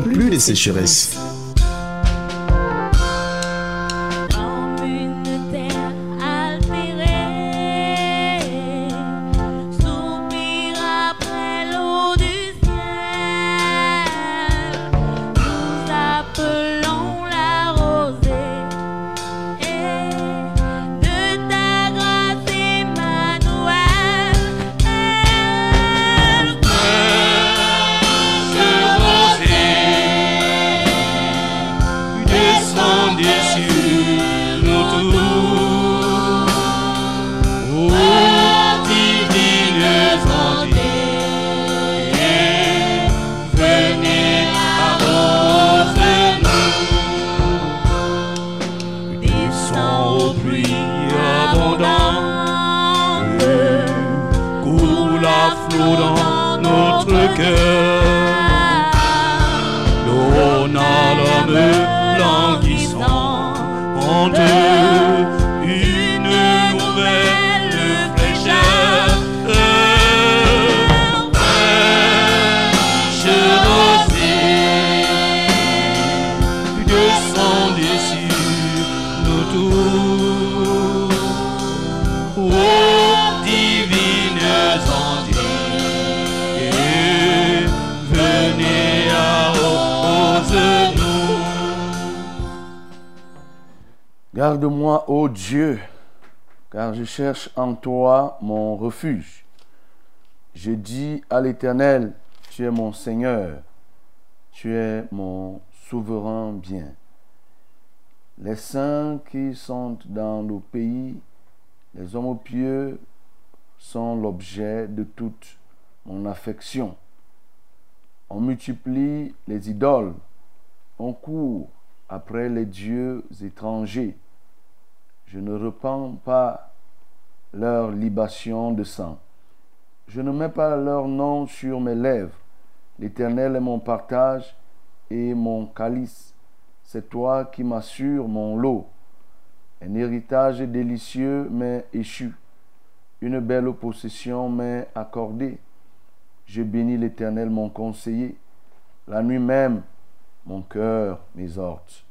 plus de sécheresse. Je cherche en toi mon refuge. Je dis à l'Éternel, tu es mon Seigneur, tu es mon souverain bien. Les saints qui sont dans le pays, les hommes pieux, sont l'objet de toute mon affection. On multiplie les idoles, on court après les dieux étrangers je ne repens pas leur libation de sang. Je ne mets pas leur nom sur mes lèvres. L'Éternel est mon partage et mon calice. C'est toi qui m'assures mon lot. Un héritage délicieux m'est échu. Une belle possession m'est accordée. Je bénis l'Éternel, mon conseiller. La nuit même, mon cœur m'exhorte.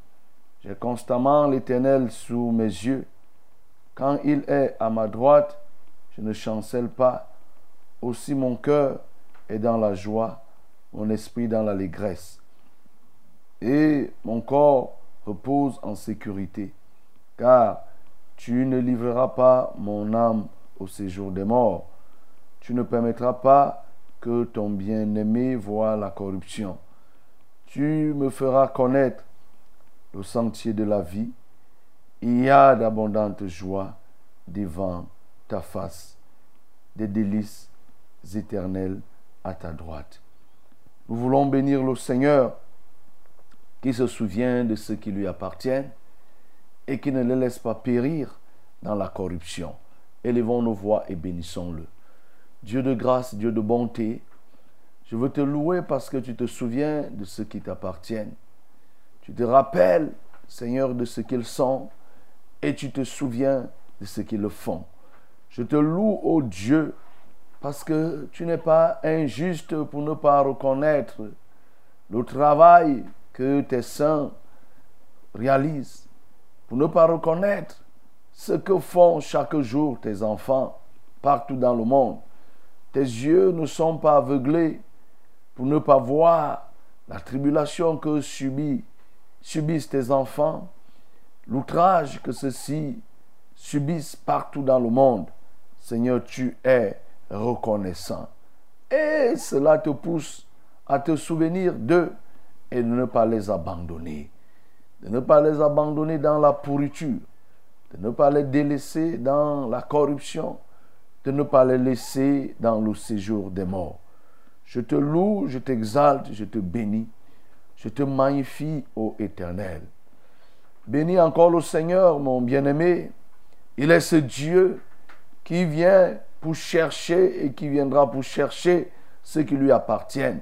J'ai constamment l'Éternel sous mes yeux. Quand il est à ma droite, je ne chancelle pas. Aussi mon cœur est dans la joie, mon esprit dans l'allégresse. Et mon corps repose en sécurité, car tu ne livreras pas mon âme au séjour des morts. Tu ne permettras pas que ton bien-aimé voie la corruption. Tu me feras connaître le sentier de la vie, il y a d'abondantes joies devant ta face, des délices éternelles à ta droite. Nous voulons bénir le Seigneur qui se souvient de ce qui lui appartient et qui ne le laisse pas périr dans la corruption. Élevons nos voix et bénissons-le. Dieu de grâce, Dieu de bonté, je veux te louer parce que tu te souviens de ce qui t'appartient. Tu te rappelles, Seigneur, de ce qu'ils sont et tu te souviens de ce qu'ils font. Je te loue, ô Dieu, parce que tu n'es pas injuste pour ne pas reconnaître le travail que tes saints réalisent, pour ne pas reconnaître ce que font chaque jour tes enfants partout dans le monde. Tes yeux ne sont pas aveuglés pour ne pas voir la tribulation que subissent tes enfants, l'outrage que ceux-ci subissent partout dans le monde, Seigneur, tu es reconnaissant. Et cela te pousse à te souvenir d'eux et de ne pas les abandonner. De ne pas les abandonner dans la pourriture, de ne pas les délaisser dans la corruption, de ne pas les laisser dans le séjour des morts. Je te loue, je t'exalte, je te bénis Je te magnifie, ô Éternel. Bénis encore le Seigneur, mon bien-aimé. Il est ce Dieu qui vient pour chercher et qui viendra pour chercher ce qui lui appartiennent.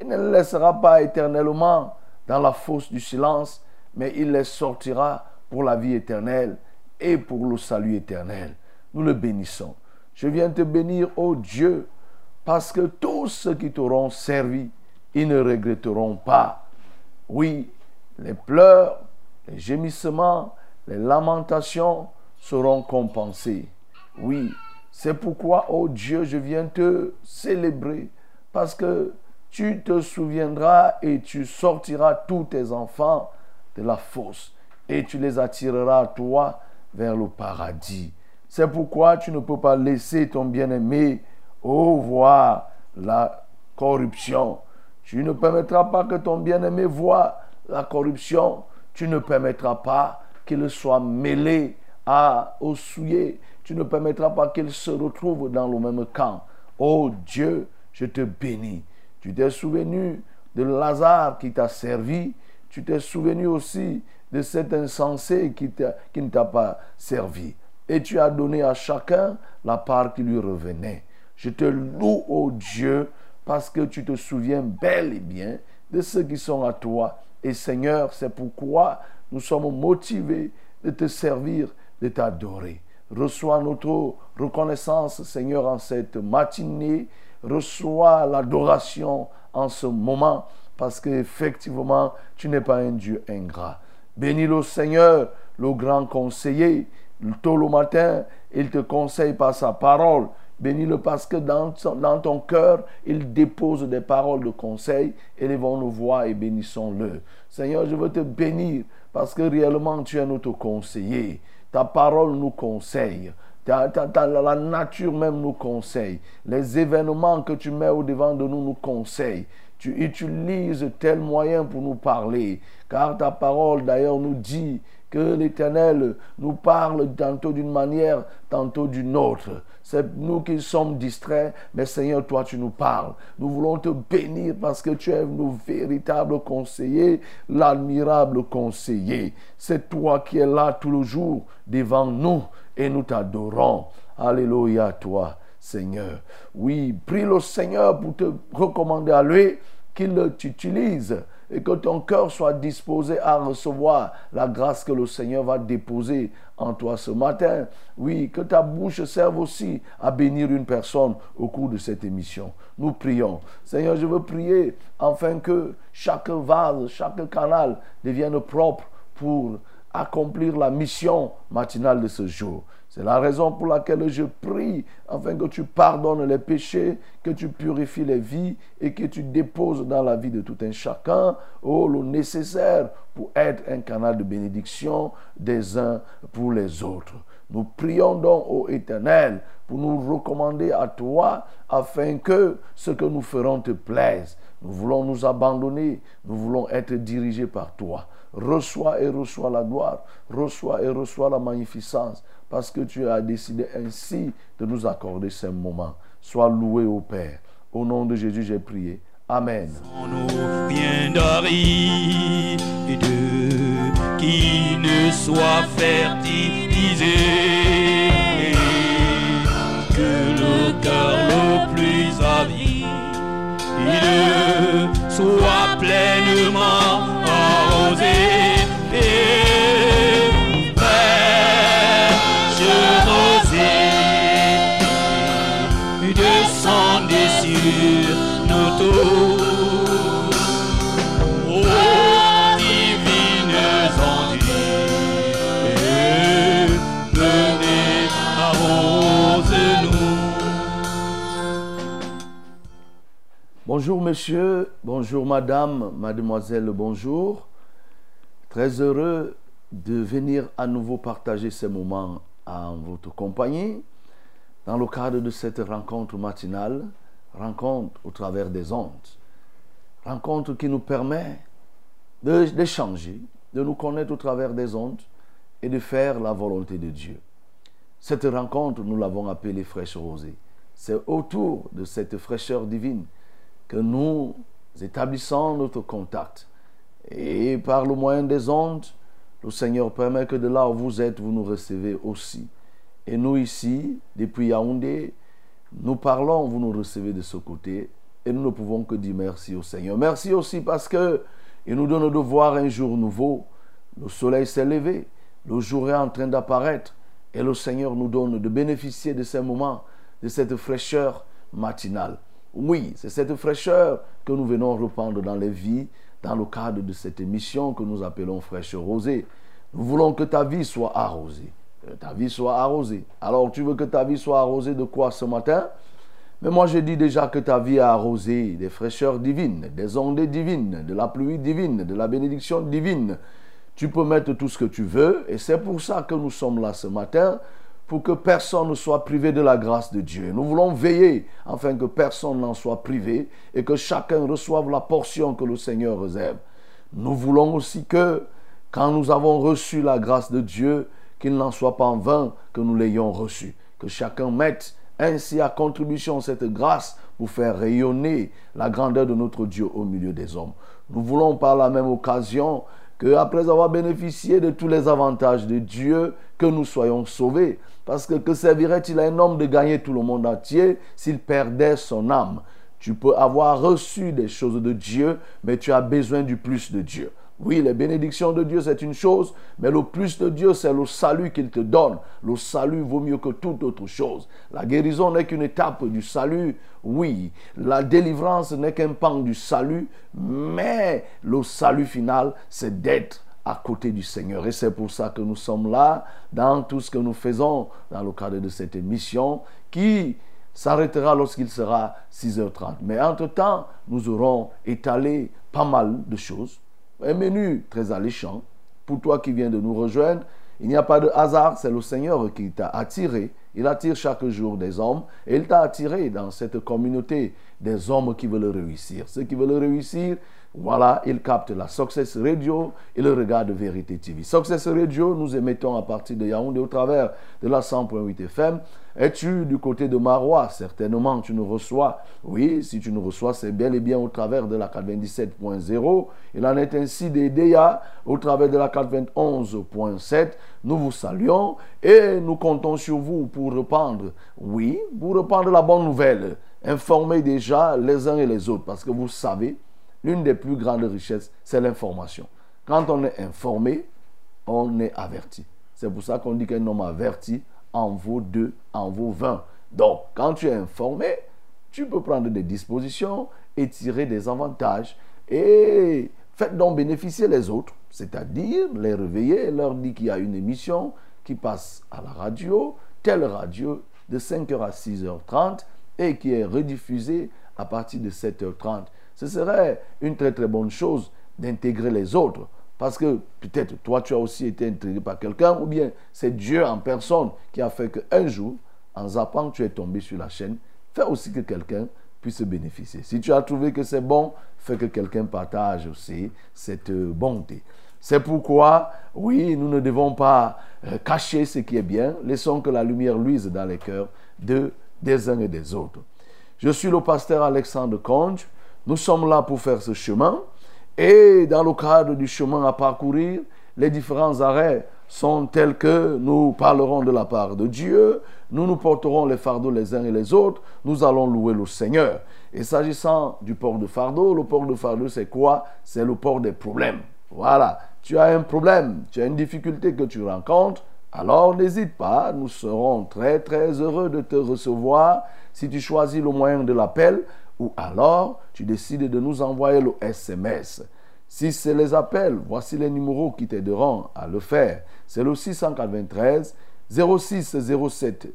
Il ne les laissera pas éternellement dans la fosse du silence, mais il les sortira pour la vie éternelle et pour le salut éternel. Nous le bénissons. Je viens te bénir, ô Dieu, parce que tous ceux qui t'auront servi, ils ne regretteront pas. Oui, les pleurs, les gémissements, les lamentations seront compensés. Oui, c'est pourquoi, ô Dieu, je viens te célébrer, parce que tu te souviendras et tu sortiras tous tes enfants de la fosse et tu les attireras, toi, vers le paradis. C'est pourquoi tu ne peux pas laisser ton bien-aimé, oh, voir la corruption. Tu ne permettras pas que ton bien-aimé voie la corruption. Tu ne permettras pas qu'il soit mêlé à, au souillé. Tu ne permettras pas qu'il se retrouve dans le même camp. Oh Dieu, je te bénis. Tu t'es souvenu de Lazare qui t'a servi. Tu t'es souvenu aussi de cet insensé qui, qui ne t'a pas servi. Et tu as donné à chacun la part qui lui revenait. Je te loue, ô Dieu, parce que tu te souviens bel et bien de ceux qui sont à toi. Et Seigneur, c'est pourquoi nous sommes motivés de te servir, de t'adorer. Reçois notre reconnaissance, Seigneur, en cette matinée. Reçois l'adoration en ce moment, parce qu'effectivement, tu n'es pas un Dieu ingrat. Bénis le Seigneur, le grand conseiller. Tôt le matin, il te conseille par sa parole. Bénis-le parce que dans, ton cœur, il dépose des paroles de conseil. Élevons nos voix et bénissons-le. Seigneur, je veux te bénir parce que réellement tu es notre conseiller. Ta parole nous conseille. la nature même nous conseille. Les événements que tu mets au devant de nous nous conseillent. Tu utilises tel moyen pour nous parler. Car ta parole d'ailleurs nous dit que l'Éternel nous parle tantôt d'une manière, tantôt d'une autre. C'est nous qui sommes distraits, mais Seigneur, toi tu nous parles. Nous voulons te bénir parce que tu es nos véritables conseillers, l'admirable conseiller. C'est toi qui es là tout le jour devant nous et nous t'adorons. Alléluia toi. Seigneur. Oui, prie le Seigneur pour te recommander à lui qu'il t'utilise et que ton cœur soit disposé à recevoir la grâce que le Seigneur va déposer en toi ce matin. Oui, que ta bouche serve aussi à bénir une personne au cours de cette émission. Nous prions. Seigneur, je veux prier afin que chaque vase, chaque canal devienne propre pour accomplir la mission matinale de ce jour. C'est la raison pour laquelle je prie afin que tu pardonnes les péchés, que tu purifies les vies et que tu déposes dans la vie de tout un chacun oh, le nécessaire pour être un canal de bénédiction des uns pour les autres. Nous prions donc, ô Éternel, pour nous recommander à toi afin que ce que nous ferons te plaise. Nous voulons nous abandonner, nous voulons être dirigés par toi. Reçois et reçois la gloire, reçois et reçois la magnificence parce que tu as décidé ainsi de nous accorder ces moments. Sois loué au Père. Au nom de Jésus, j'ai prié. Amen. qui ne soit fertilisé, que le cœur le plus il soit pleinement Bonjour monsieur, bonjour madame, mademoiselle, bonjour. Très heureux de venir à nouveau partager ces moments en votre compagnie dans le cadre de cette rencontre matinale, rencontre au travers des ondes, rencontre qui nous permet d'échanger, de, nous connaître au travers des ondes et de faire la volonté de Dieu. Cette rencontre, nous l'avons appelée fraîche rosée. C'est autour de cette fraîcheur divine que nous établissons notre contact Et par le moyen des ondes, le Seigneur permet que de là où vous êtes, vous nous recevez aussi. Et nous ici, depuis Yaoundé, nous parlons, vous nous recevez de ce côté. Et nous ne pouvons que dire merci au Seigneur. Merci aussi parce que il nous donne de voir un jour nouveau. Le soleil s'est levé, le jour est en train d'apparaître. Et le Seigneur nous donne de bénéficier de ces moments, de cette fraîcheur matinale. Oui, c'est cette fraîcheur que nous venons reprendre dans les vies, dans le cadre de cette émission que nous appelons Fraîche Rosée. Nous voulons que ta vie soit arrosée. Que ta vie soit arrosée. Alors, tu veux que ta vie soit arrosée de quoi ce matin? Mais moi, je dis déjà que ta vie est arrosée des fraîcheurs divines, des ondes divines, de la pluie divine, de la bénédiction divine. Tu peux mettre tout ce que tu veux, et c'est pour ça que nous sommes là ce matin, pour que personne ne soit privé de la grâce de Dieu. Nous voulons veiller afin que personne n'en soit privé et que chacun reçoive la portion que le Seigneur réserve. Nous voulons aussi que, quand nous avons reçu la grâce de Dieu, qu'il n'en soit pas en vain que nous l'ayons reçue. Que chacun mette ainsi à contribution cette grâce pour faire rayonner la grandeur de notre Dieu au milieu des hommes. Nous voulons par la même occasion que après avoir bénéficié de tous les avantages de Dieu, que nous soyons sauvés. Parce que que servirait-il à un homme de gagner tout le monde entier s'il perdait son âme? Tu peux avoir reçu des choses de Dieu, mais tu as besoin du plus de Dieu. Oui, les bénédictions de Dieu, c'est une chose, mais le plus de Dieu, c'est le salut qu'il te donne. Le salut vaut mieux que toute autre chose. La guérison n'est qu'une étape du salut, oui. La délivrance n'est qu'un pan du salut, mais le salut final, c'est d'être à côté du Seigneur. Et c'est pour ça que nous sommes là dans tout ce que nous faisons dans le cadre de cette émission qui s'arrêtera lorsqu'il sera 6h30. Mais entre-temps, nous aurons étalé pas mal de choses un menu très alléchant. Pour toi qui viens de nous rejoindre, il n'y a pas de hasard, c'est le Seigneur qui t'a attiré. Il attire chaque jour des hommes et il t'a attiré dans cette communauté des hommes qui veulent réussir. Ceux qui veulent réussir, voilà, ils captent la Success Radio et le regard de Vérité TV. Success Radio, nous émettons à partir de Yaoundé au travers de la 100.8 FM. Es-tu du côté de Marois? Certainement, tu nous reçois. Oui, si tu nous reçois, c'est bel et bien au travers de la 97.0. Il en est ainsi des DEA au travers de la 91.7. Nous vous saluons et nous comptons sur vous pour reprendre, oui, pour reprendre la bonne nouvelle. Informer déjà les uns et les autres parce que vous savez, l'une des plus grandes richesses, c'est l'information. Quand on est informé, on est averti. C'est pour ça qu'on dit qu'un homme averti en vaut deux, en vaut vingt. Donc, quand tu es informé, tu peux prendre des dispositions et tirer des avantages. Et faites donc bénéficier les autres, c'est-à-dire les réveiller leur dire qu'il y a une émission qui passe à la radio, telle radio, de 5h à 6h30 et qui est rediffusée à partir de 7h30 ce serait une très très bonne chose d'intégrer les autres. Parce que peut-être toi, tu as aussi été intégré par quelqu'un, ou bien c'est Dieu en personne qui a fait qu'un jour, en zappant, tu es tombé sur la chaîne. Fais aussi que quelqu'un puisse bénéficier. Si tu as trouvé que c'est bon, fais que quelqu'un partage aussi cette bonté. C'est pourquoi, oui, nous ne devons pas euh, cacher ce qui est bien. Laissons que la lumière luise dans les cœurs de, des uns et des autres. Je suis le pasteur Alexandre Conge. Nous sommes là pour faire ce chemin. Et dans le cadre du chemin à parcourir, les différents arrêts sont tels que nous parlerons de la part de Dieu, nous nous porterons les fardeaux les uns et les autres, nous allons louer le Seigneur. Et s'agissant du port de fardeau, le port de fardeau c'est quoi? C'est le port des problèmes. Voilà, tu as un problème, tu as une difficulté que tu rencontres, alors n'hésite pas, nous serons très très heureux de te recevoir. Si tu choisis le moyen de l'appel ou alors tu décides de nous envoyer le SMS. Si c'est les appels, voici les numéros qui t'aideront à le faire. C'est le 693 06 07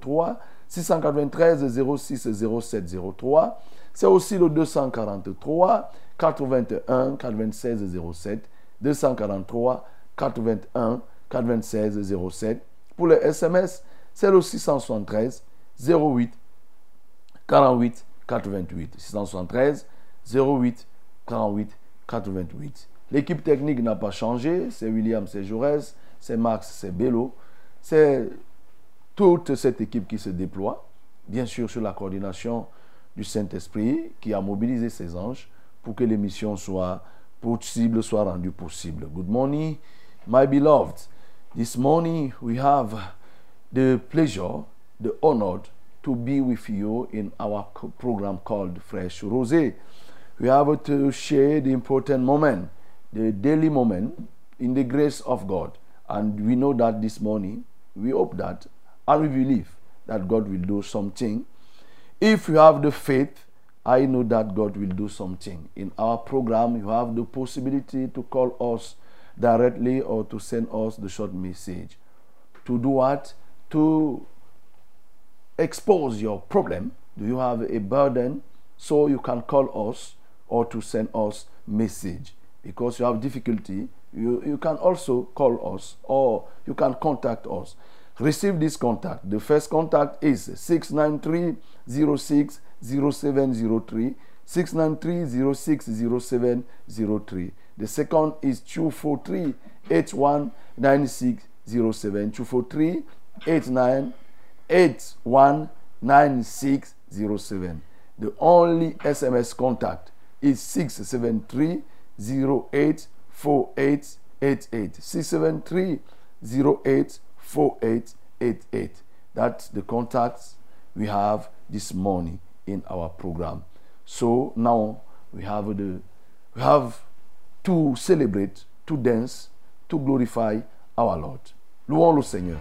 03, 693 06 07 03. C'est aussi le 243 81 96 07, 243 81 96 07. Pour les SMS, c'est le 673 08 48 88. 673 08 48 88. L'équipe technique n'a pas changé. C'est William, c'est Jaurès, c'est Max, c'est Bello. C'est toute cette équipe qui se déploie, bien sûr sur la coordination du Saint-Esprit qui a mobilisé ses anges pour que l'émission soit possible soit rendu possible. Good morning, my beloved. This morning we have the pleasure, the honor to be with you in our program called Fresh Rosé. We have to share the important moment, the daily moment in the grace of God. And we know that this morning, we hope that, and we believe that God will do something. If you have the faith, I know that God will do something. In our program, you have the possibility to call us directly or to send us the short message. To do what? To expose your problem. Do you have a burden? So you can call us or to send us message? Because you have difficulty, you, you can also call us or you can contact us. Receive this contact. The first contact is 693 06 0703 693 06 0703. The second is 243 819607 243 89 819607. The only SMS contact is 673 084888. 673 084888. That's the contacts we have this morning in our program. So now we have the we have to celebrate, to dance, to glorify our Lord. Louons le Seigneur.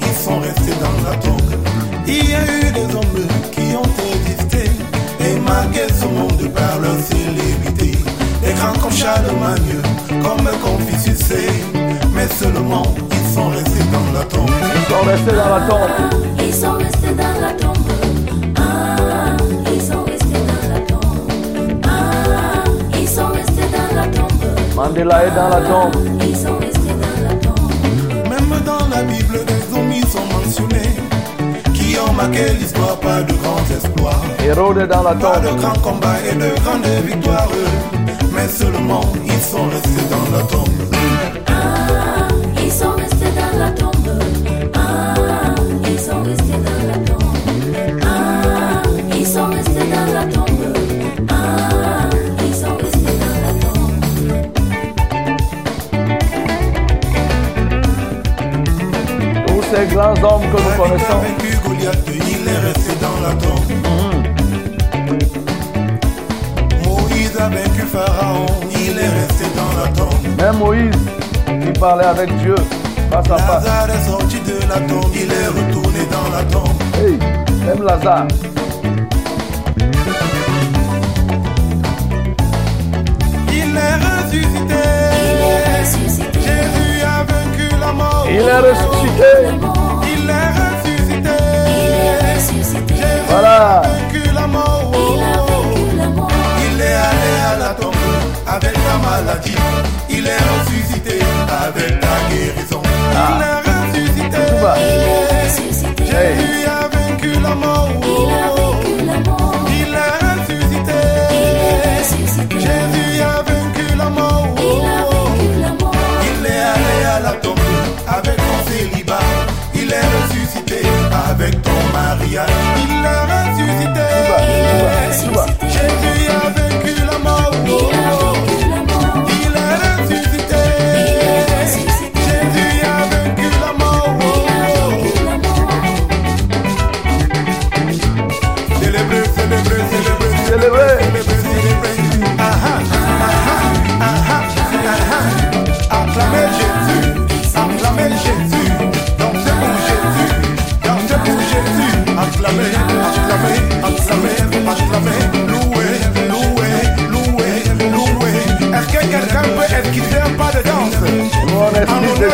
Ils sont restés dans la tombe. Il y a eu des hommes qui ont existé et marqué ce monde par leur célébrité. Des grands comme Charlemagne, comme Confucius, mais seulement ils sont restés dans la tombe. Ils sont restés dans la tombe. Ils sont restés dans la tombe. Ah, ils sont restés dans la tombe. Ah, ils sont restés dans la tombe. Mandela est dans la tombe. Dans la Bible, des y sont mentionnés qui ont marqué l'histoire par de grands exploits, Hérode dans la par de tombe. grands combats et de grandes victoires. Mais seulement ils sont restés dans la tombe. Grands hommes que nous connaissons. il est resté dans la tombe. Moïse a vaincu Pharaon, il est resté dans la tombe. Même Moïse, qui parlait avec Dieu face à face. Lazare est sorti de la tombe, il est retourné dans la tombe. Hey, même Lazare. Il est ressuscité. Il est ressuscité. Jésus a vaincu la mort. Il est ressuscité. Il est ressuscité. Il est ressuscité. Voilà. a vaincu la mort. Il a vaincu la mort. Il est allé à la tombe avec la maladie. Il est ressuscité avec la guérison. Il est ressuscité. Il est ressuscité. Jésus a vaincu la mort. Il a mariage. Il est ressuscité.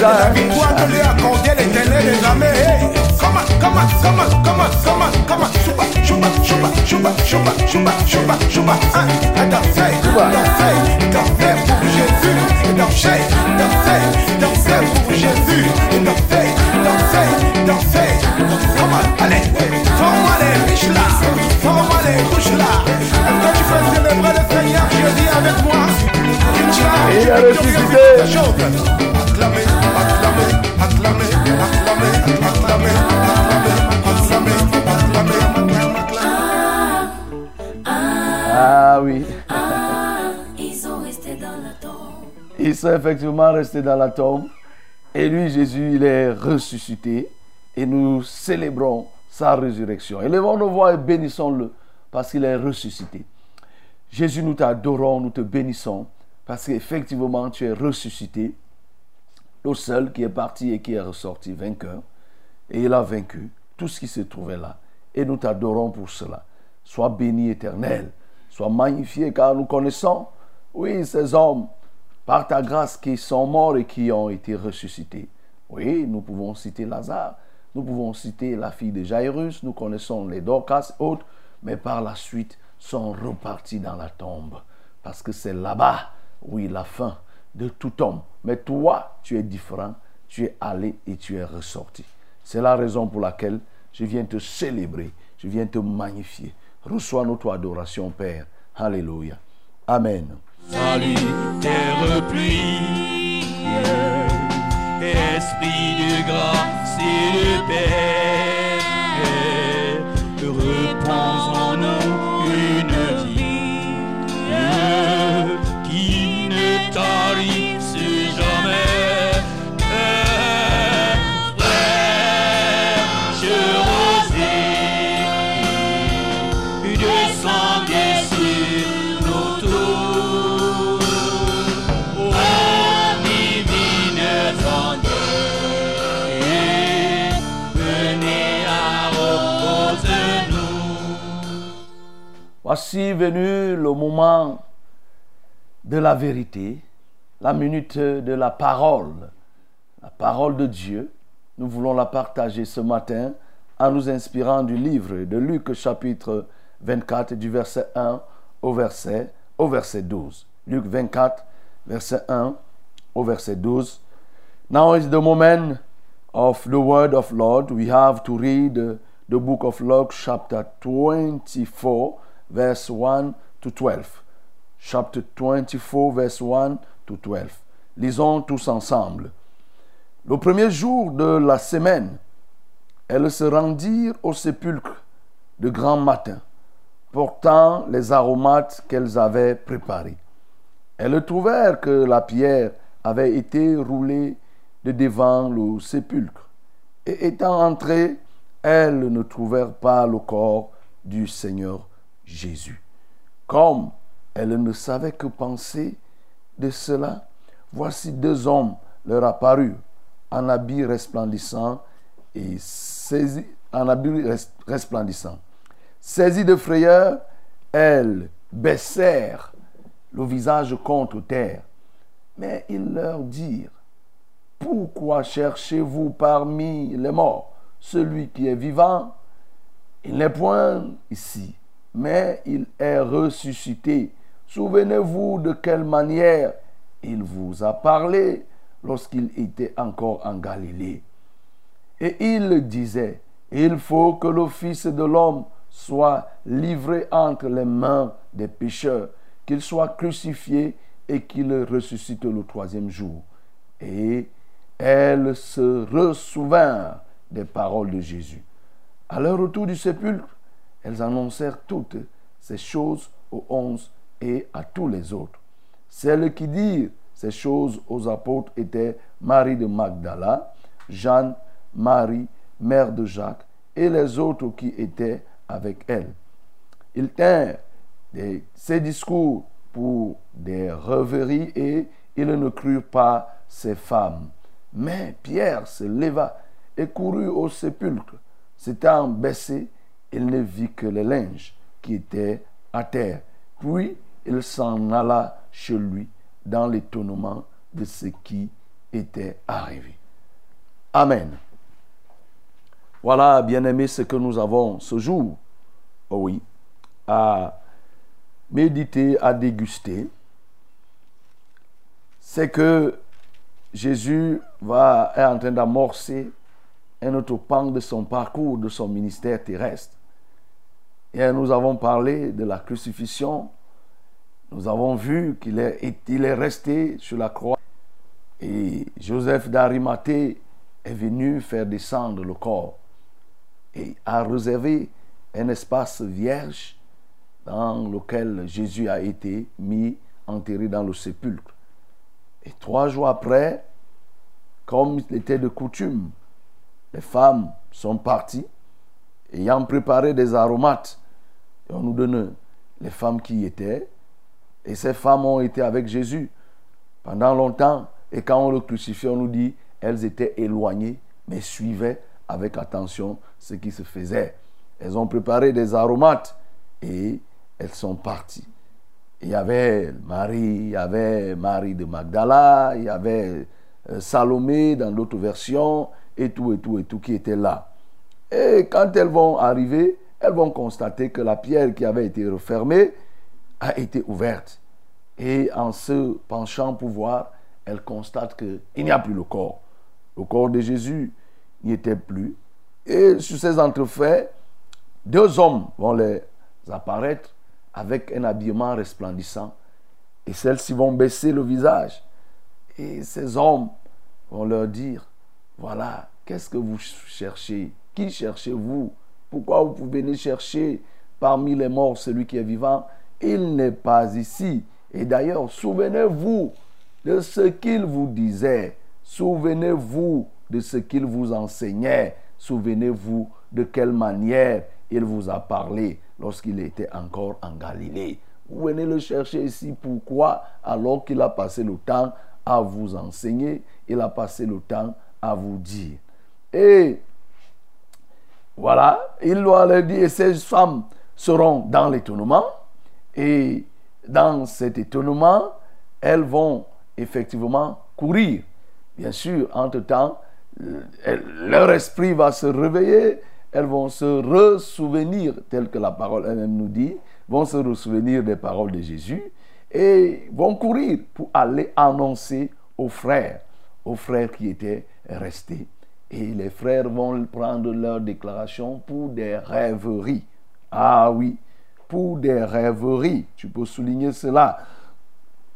Déjà. la hein. victoire que lui l'éternel armées. Hey, Come on, come on, come on, come on, come on. chouba, chouba, chouba, chouba, hein, danser, danser, danser pour Jésus, danser, danser, danser pour Jésus, danser, danser, danser. Come on, allez, sors-moi les riches là, sors-moi les couches là. Est-ce que tu peux célébrer le Seigneur jeudi avec moi? Et il a ressuscité. Sont effectivement restés dans la tombe. Et lui, Jésus, il est ressuscité. Et nous célébrons sa résurrection. Élevons nos voix et bénissons-le parce qu'il est ressuscité. Jésus, nous t'adorons, nous te bénissons parce qu'effectivement, tu es ressuscité. Le seul qui est parti et qui est ressorti vainqueur. Et il a vaincu tout ce qui se trouvait là. Et nous t'adorons pour cela. Sois béni éternel. Sois magnifié car nous connaissons, oui, ces hommes, par ta grâce, qui sont morts et qui ont été ressuscités. Oui, nous pouvons citer Lazare. Nous pouvons citer la fille de Jairus. Nous connaissons les Dorcas autres. Mais par la suite, sont repartis dans la tombe. Parce que c'est là-bas, oui, la fin de tout homme. Mais toi, tu es différent. Tu es allé et tu es ressorti. C'est la raison pour laquelle je viens te célébrer. Je viens te magnifier. Reçois notre adoration, Père. Alléluia. Amen. Salut, terre pluie, esprit de grâce et de paix, Voici venu le moment de la vérité, la minute de la parole, la parole de Dieu. Nous voulons la partager ce matin en nous inspirant du livre de Luc chapitre 24 du verset 1 au verset, au verset 12. Luc 24, verset 1 au verset 12. Now is the moment of the word of Lord. We have to read the, the book of Luke chapter 24 verse 1 to 12. Chapter 24 verse 1 to 12. Lisons tous ensemble. Le premier jour de la semaine, elles se rendirent au sépulcre de grand matin, portant les aromates qu'elles avaient préparés. Elles trouvèrent que la pierre avait été roulée de devant le sépulcre. Et étant entrées, elles ne trouvèrent pas le corps du Seigneur Jésus. Comme elles ne savaient que penser de cela, voici deux hommes leur apparurent en habits resplendissants et saisis, en habits res- resplendissants. Saisies de frayeur, elles baissèrent le visage contre terre. Mais ils leur dirent, pourquoi cherchez-vous parmi les morts? Celui qui est vivant Il n'est point ici, mais il est ressuscité. Souvenez-vous de quelle manière il vous a parlé lorsqu'il était encore en Galilée. Et il disait, il faut que le Fils de l'homme soit livré entre les mains des pécheurs, qu'il soit crucifié et qu'il ressuscite le troisième jour. Et elles se ressouvinrent des paroles de Jésus. À leur retour du sépulcre, elles annoncèrent toutes ces choses aux onze et à tous les autres. Celles qui dirent ces choses aux apôtres étaient Marie de Magdala, Jeanne, Marie, mère de Jacques, et les autres qui étaient avec elle. Ils tinrent des- ces discours pour des rêveries et ils ne crurent pas ces femmes. Mais Pierre se leva et courut au sépulcre. S'étant baissé, il ne vit que les linges qui étaient à terre. Puis il s'en alla chez lui dans l'étonnement de ce qui était arrivé. Amen. Voilà, bien-aimés, ce que nous avons ce jour. Oh oui, à méditer, à déguster, c'est que Jésus va, est en train d'amorcer un autre pan de son parcours, de son ministère terrestre. Et nous avons parlé de la crucifixion. Nous avons vu qu'il est, il est resté sur la croix. Et Joseph d'Arimathée est venu faire descendre le corps et a réservé un espace vierge dans lequel Jésus a été mis, enterré dans le sépulcre. Et trois jours après, comme il était de coutume, les femmes sont parties, ayant préparé des aromates. On nous donne les femmes qui y étaient. Et ces femmes ont été avec Jésus pendant longtemps. Et quand on le crucifiait, on nous dit, elles étaient éloignées, mais suivaient avec attention ce qui se faisait. Elles ont préparé des aromates et elles sont parties. Il y avait Marie, il y avait Marie de Magdala, il y avait euh, Salomé dans d'autres versions, et tout, et tout, et tout qui était là. Et quand elles vont arriver, elles vont constater que la pierre qui avait été refermée a été ouverte. Et en se penchant pour voir, elles constatent qu'il n'y a plus le corps. Le corps de Jésus n'y était plus. Et sur ces entrefaits, deux hommes vont les apparaître avec un habillement resplendissant. Et celles-ci vont baisser le visage. Et ces hommes vont leur dire, voilà, qu'est-ce que vous cherchez? Qui cherchez-vous? Pourquoi vous venez chercher parmi les morts celui qui est vivant? Il n'est pas ici. Et d'ailleurs, souvenez-vous de ce qu'il vous disait. Souvenez-vous de ce qu'il vous enseignait. Souvenez-vous de quelle manière il vous a parlé lorsqu'il était encore en Galilée. Vous venez le chercher ici. Pourquoi? Alors qu'il a passé le temps à vous enseigner, il a passé le temps à vous dire. Et voilà, il doit leur dire, et ces femmes seront dans l'étonnement. Et dans cet étonnement, elles vont effectivement courir. Bien sûr, entre-temps, leur esprit va se réveiller, elles vont se ressouvenir, tel que la parole elle-même nous dit, vont se ressouvenir des paroles de Jésus et vont courir pour aller annoncer aux frères, aux frères qui étaient restés. Et les frères vont prendre leur déclaration pour des rêveries. Ah oui, pour des rêveries. Tu peux souligner cela.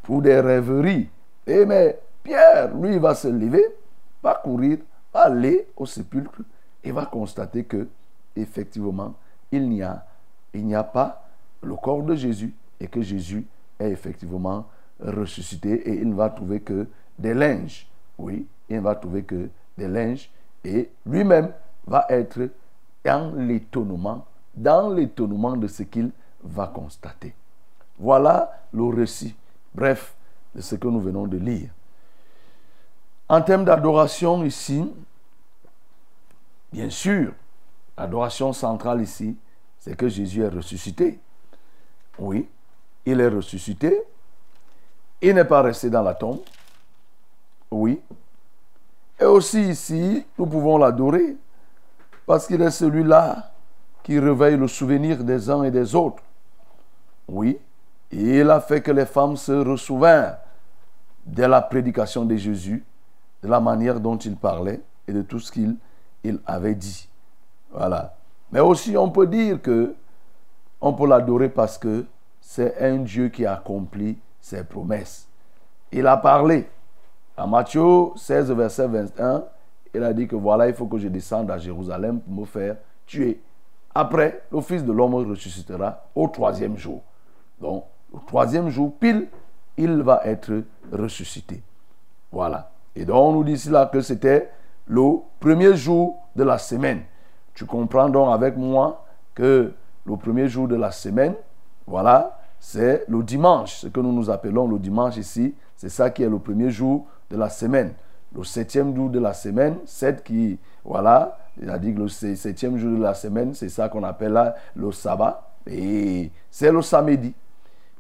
Pour des rêveries. Et mais Pierre, lui, va se lever, va courir, va aller au sépulcre et va constater que, effectivement, il n'y a, il n'y a pas le corps de Jésus et que Jésus est effectivement ressuscité et il ne va trouver que des linges. Oui, il ne va trouver que des linges et lui-même va être en l'étonnement, dans l'étonnement de ce qu'il va constater. Voilà le récit, bref, de ce que nous venons de lire. En termes d'adoration ici, bien sûr, l'adoration centrale ici, c'est que Jésus est ressuscité. Oui, il est ressuscité. Il n'est pas resté dans la tombe. Oui. Et aussi ici, nous pouvons l'adorer parce qu'il est celui-là qui réveille le souvenir des uns et des autres. Oui. Il a fait que les femmes se ressouvinrent de la prédication de Jésus, de la manière dont il parlait et de tout ce qu'il il avait dit. Voilà. Mais aussi, on peut dire que on peut l'adorer parce que c'est un Dieu qui accomplit ses promesses. Il a parlé. À Matthieu 16, verset 21, il a dit que voilà, il faut que je descende à Jérusalem pour me faire tuer. Après, le Fils de l'homme ressuscitera au troisième jour. Donc, au troisième jour, pile, il va être ressuscité. Voilà. Et donc, on nous dit là que c'était le premier jour de la semaine. Tu comprends donc avec moi que le premier jour de la semaine, voilà, c'est le dimanche, ce que nous nous appelons le dimanche ici, c'est ça qui est le premier jour de la semaine. Le septième jour de la semaine, sept qui, voilà, dit que le septième jour de la semaine, c'est ça qu'on appelle là le sabbat, et c'est le samedi.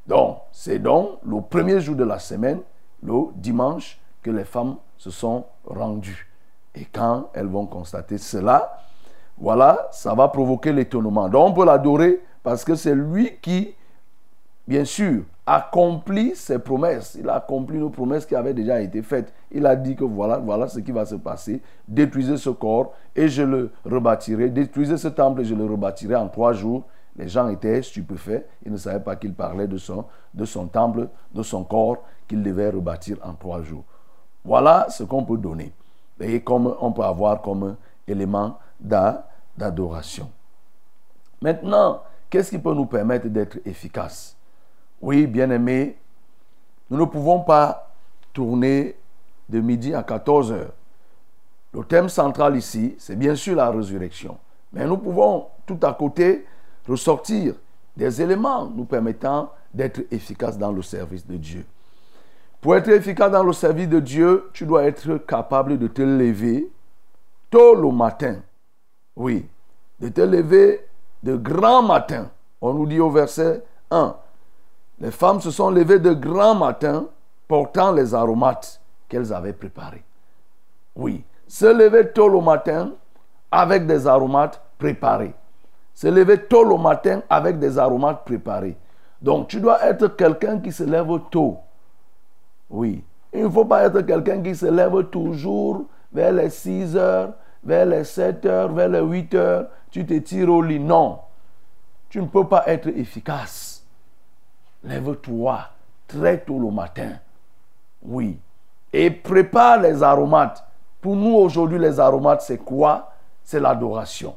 Donc, c'est donc le premier jour de la semaine, le dimanche, que les femmes se sont rendues. Et quand elles vont constater cela, voilà, ça va provoquer l'étonnement. Donc on peut l'adorer parce que c'est lui qui, bien sûr, accomplit ses promesses. Il a accompli nos promesses qui avaient déjà été faites. Il a dit que voilà, voilà ce qui va se passer. Détruisez ce corps et je le rebâtirai. Détruisez ce temple et je le rebâtirai en trois jours. Les gens étaient stupéfaits. Ils ne savaient pas qu'il parlait de son, de son temple, de son corps qu'il devait rebâtir en trois jours. Voilà ce qu'on peut donner. Et comme on peut avoir comme élément d'adoration. Maintenant, qu'est-ce qui peut nous permettre d'être efficaces Oui, bien aimé, nous ne pouvons pas tourner de midi à 14 heures. Le thème central ici, c'est bien sûr la résurrection. Mais nous pouvons tout à côté ressortir des éléments nous permettant d'être efficaces dans le service de Dieu. Pour être efficace dans le service de Dieu, tu dois être capable de te lever tôt le matin. Oui, de te lever de grand matin. On nous dit au verset 1, les femmes se sont levées de grand matin portant les aromates qu'elles avaient préparés. Oui, se lever tôt le matin avec des aromates préparés. Se lever tôt le matin avec des aromates préparés. Donc tu dois être quelqu'un qui se lève tôt. Oui. Il ne faut pas être quelqu'un qui se lève toujours vers les 6 heures, vers les 7 heures, vers les 8 heures. Tu te tires au lit. Non. Tu ne peux pas être efficace. Lève-toi très tôt le matin. Oui. Et prépare les aromates. Pour nous aujourd'hui, les aromates, c'est quoi? C'est l'adoration.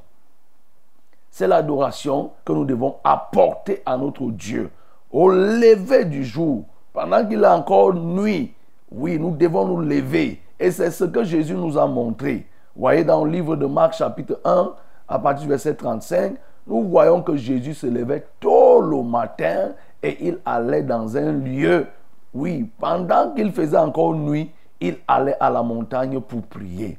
C'est l'adoration que nous devons apporter à notre Dieu au lever du jour pendant qu'il est encore nuit, oui, nous devons nous lever. Et c'est ce que Jésus nous a montré. Vous voyez dans le livre de Marc chapitre 1, à partir du verset 35, nous voyons que Jésus se levait tôt le matin et il allait dans un lieu. Oui, pendant qu'il faisait encore nuit, il allait à la montagne pour prier.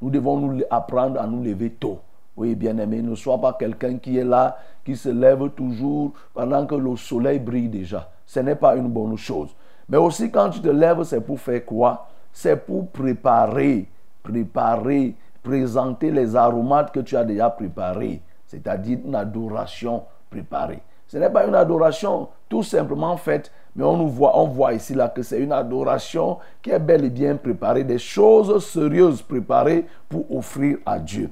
Nous devons nous apprendre à nous lever tôt. Oui, bien-aimé, ne sois pas quelqu'un qui est là, qui se lève toujours pendant que le soleil brille déjà ce n'est pas une bonne chose. Mais aussi quand tu te lèves, c'est pour faire quoi? C'est pour préparer, préparer, présenter les aromates que tu as déjà préparés, c'est-à-dire une adoration préparée. Ce n'est pas une adoration tout simplement faite, mais on, nous voit, on voit ici là que c'est une adoration qui est bel et bien préparée, des choses sérieuses préparées pour offrir à Dieu.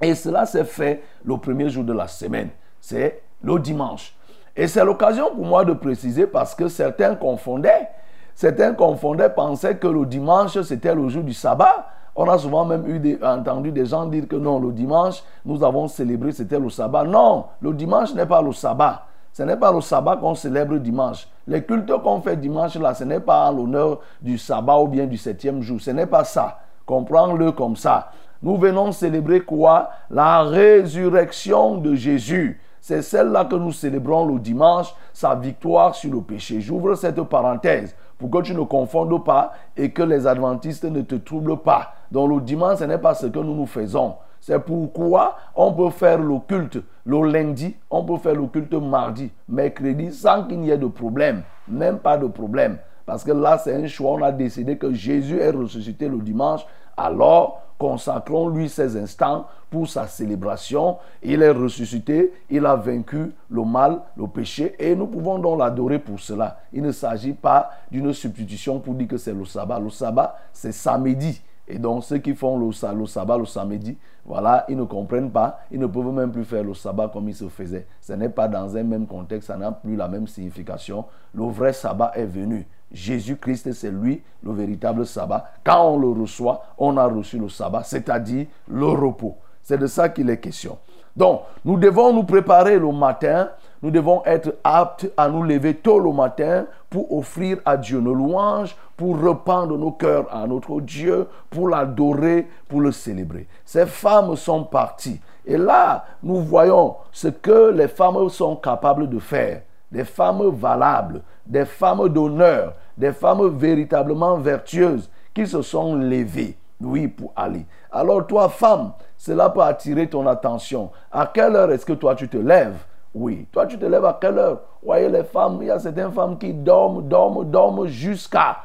Et cela s'est fait le premier jour de la semaine, c'est le dimanche. Et c'est l'occasion pour moi de préciser parce que certains confondaient. Certains confondaient, pensaient que le dimanche, c'était le jour du sabbat. On a souvent même eu entendu des gens dire que non, le dimanche, nous avons célébré, c'était le sabbat. Non, le dimanche n'est pas le sabbat. Ce n'est pas le sabbat qu'on célèbre dimanche. Les cultes qu'on fait dimanche, là, ce n'est pas en l'honneur du sabbat ou bien du septième jour. Ce n'est pas ça. Comprends-le comme ça. Nous venons célébrer quoi? La résurrection de Jésus. C'est celle-là que nous célébrons le dimanche, sa victoire sur le péché. J'ouvre cette parenthèse pour que tu ne confondes pas et que les adventistes ne te troublent pas. Donc le dimanche, ce n'est pas ce que nous nous faisons. C'est pourquoi on peut faire le culte le lundi, on peut faire le culte mardi, mercredi, sans qu'il n'y ait de problème. Même pas de problème. Parce que là, c'est un choix. On a décidé que Jésus est ressuscité le dimanche. Alors, consacrons-lui ces instants pour sa célébration. Il est ressuscité, il a vaincu le mal, le péché, et nous pouvons donc l'adorer pour cela. Il ne s'agit pas d'une substitution pour dire que c'est le sabbat. Le sabbat, c'est samedi. Et donc, ceux qui font le, sabbat le samedi, voilà, ils ne comprennent pas, ils ne peuvent même plus faire le sabbat comme il se faisait. Ce n'est pas dans un même contexte, ça n'a plus la même signification. Le vrai sabbat est venu. Jésus-Christ, c'est lui le véritable sabbat. Quand on le reçoit, on a reçu le sabbat, c'est-à-dire le repos. C'est de ça qu'il est question. Donc, nous devons nous préparer le matin, nous devons être aptes à nous lever tôt le matin pour offrir à Dieu nos louanges, pour rependre nos cœurs à notre Dieu, pour l'adorer, pour le célébrer. Ces femmes sont parties. Et là, nous voyons ce que les femmes sont capables de faire. Des femmes valables, des femmes d'honneur, des femmes véritablement vertueuses qui se sont levées, oui, pour aller. Alors toi, femme, cela peut attirer ton attention. À quelle heure est-ce que toi tu te lèves? Oui, toi tu te lèves à quelle heure? Voyez les femmes, il y a certaines femmes qui dorment, dorment, dorment jusqu'à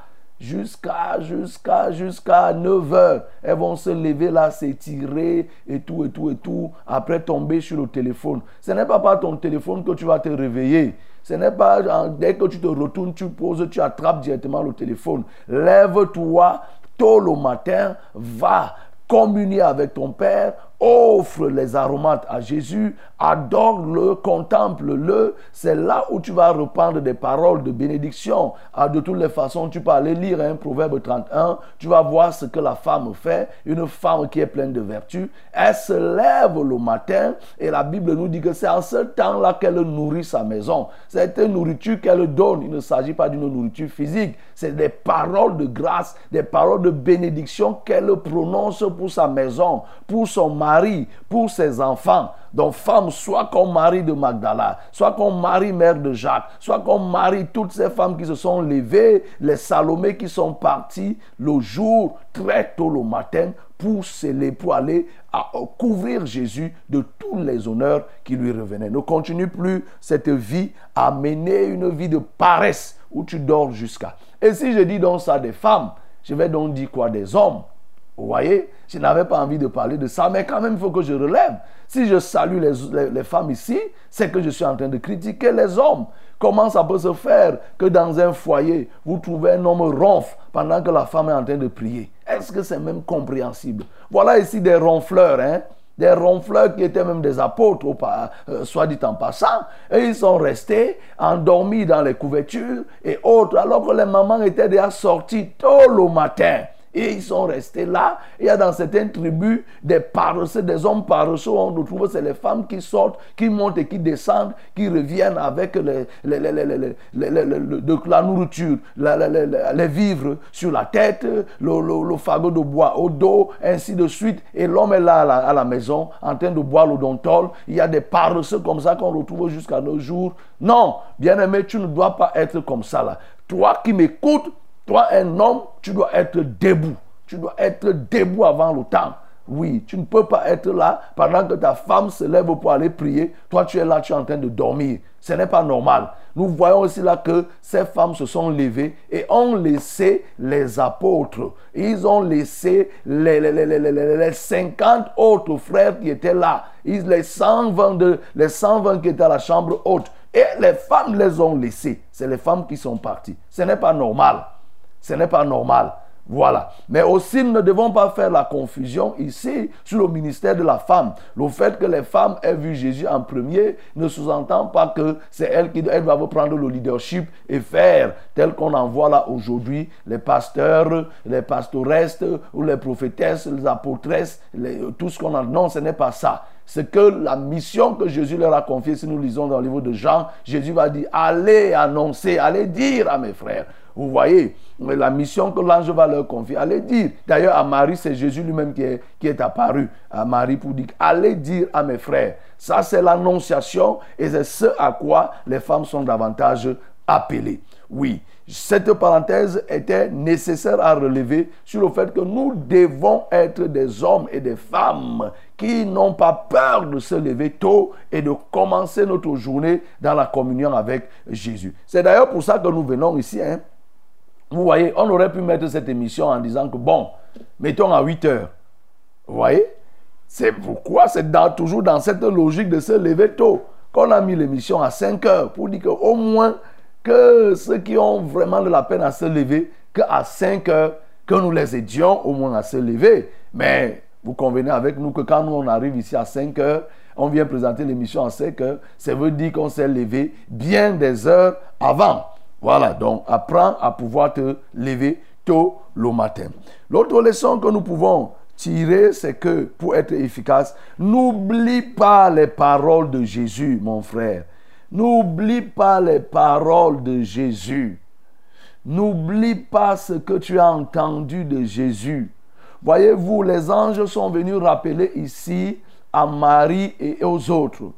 jusqu'à, jusqu'à, jusqu'à 9 heures. Elles vont se lever là, s'étirer et tout, et tout, et tout. Après tomber sur le téléphone. Ce n'est pas par ton téléphone que tu vas te réveiller. Ce n'est pas euh, dès que tu te retournes, tu poses, tu attrapes directement le téléphone. Lève-toi tôt le matin, va communier avec ton Père, offre les aromates à Jésus, adore-le, contemple-le. C'est là où tu vas reprendre des paroles de bénédiction. Ah, de toutes les façons, tu peux aller lire un proverbe 31, tu vas voir ce que la femme fait, une femme qui est pleine de vertu. Elle se lève le matin et la Bible nous dit que c'est en ce temps-là qu'elle nourrit sa maison. C'est une nourriture qu'elle donne. Il ne s'agit pas d'une nourriture physique, c'est des paroles de grâce, des paroles de bénédiction qu'elle prononce pour sa maison, pour son mari, pour ses enfants. Donc, femme, soit comme Marie de Magdala, soit comme Marie, mère de Jacques, soit comme Marie, toutes ces femmes qui se sont levées, les Salomé qui sont partis le jour très tôt le matin pour, pour aller à, couvrir Jésus de tous les honneurs qui lui revenaient. Ne continue plus cette vie à mener une vie de paresse où tu dors jusqu'à. Et si je dis donc ça des femmes, je vais donc dire quoi? Des hommes vous voyez, je n'avais pas envie de parler de ça, mais quand même, il faut que je relève. Si je salue les, les- femmes ici, c'est que je suis en train de critiquer les hommes. Comment ça peut se faire que dans un foyer, vous trouvez un homme ronfle pendant que la femme est en train de prier? Est-ce que c'est même compréhensible? Voilà ici des ronfleurs, hein des ronfleurs qui étaient même des apôtres, euh, soit dit en passant, et ils sont restés endormis dans les couvertures et autres, alors que les mamans étaient déjà sorties tôt le matin. Et ils sont restés là. Il y a dans certaines tribus des paresseux, des hommes paresseux. On nous trouve, c'est les femmes qui sortent, qui montent et qui descendent, qui reviennent avec de la nourriture, les, vivres sur la tête, le, fagot de bois au dos, ainsi de suite. Et l'homme est là à la, à la maison, en train de boire l'odontol. Il y a des paresseux comme ça qu'on retrouve jusqu'à nos jours. Non, bien aimé, tu ne dois pas être comme ça là. Toi qui m'écoutes, toi, un homme, tu dois être debout. Tu dois être debout avant le temps. Oui, tu ne peux pas être là pendant que ta femme se lève pour aller prier. Toi, tu es là, tu es en train de dormir. Ce n'est pas normal. Nous voyons aussi là que ces femmes se sont levées et ont laissé les apôtres. Ils ont laissé les, les, les, les, les- les- les 50 autres frères qui étaient là. Ils, les, 120 de- les 120 qui étaient à la chambre haute. Et les femmes les ont laissés. C'est les femmes qui sont parties. Ce n'est pas normal. Ce n'est pas normal. Voilà. Mais aussi, nous ne devons pas faire la confusion ici sur le ministère de la femme. Le fait que les femmes aient vu Jésus en premier ne sous-entend pas que c'est elles qui doivent prendre le leadership et faire tel qu'on en voit là aujourd'hui les pasteurs, les pastoresses ou les prophétesses, les apôtresses, tout ce qu'on a. Non, ce n'est pas ça. C'est que la mission que Jésus leur a confiée, si nous lisons dans le livre de Jean, Jésus va dire, allez annoncer, allez dire à mes frères. Vous voyez, la mission que l'ange va leur confier, allez dire. D'ailleurs, à Marie, c'est Jésus lui-même qui est, qui est apparu à Marie pour dire, allez dire à mes frères. Ça, c'est l'annonciation et c'est ce à quoi les femmes sont davantage appelées. Oui, cette parenthèse était nécessaire à relever sur le fait que nous devons être des hommes et des femmes qui n'ont pas peur de se lever tôt et de commencer notre journée dans la communion avec Jésus. C'est d'ailleurs pour ça que nous venons ici. hein. Vous voyez, on aurait pu mettre cette émission en disant que bon, mettons à 8 heures. Vous voyez? C'est pourquoi c'est toujours dans cette logique de se lever tôt qu'on a mis l'émission à 5 heures pour dire qu'au moins que ceux qui ont vraiment de la peine à se lever, qu'à 5 heures, que nous les aidions au moins à se lever. Mais vous convenez avec nous que quand nous on arrive ici à 5 heures, on vient présenter l'émission à 5 heures, ça veut dire qu'on s'est levé bien des heures avant. Voilà, donc apprends à pouvoir te lever tôt le matin. L'autre leçon que nous pouvons tirer, c'est que pour être efficace, n'oublie pas les paroles de Jésus, mon frère. N'oublie pas les paroles de Jésus. N'oublie pas ce que tu as entendu de Jésus. Voyez-vous, les anges sont venus rappeler ici à Marie et aux autres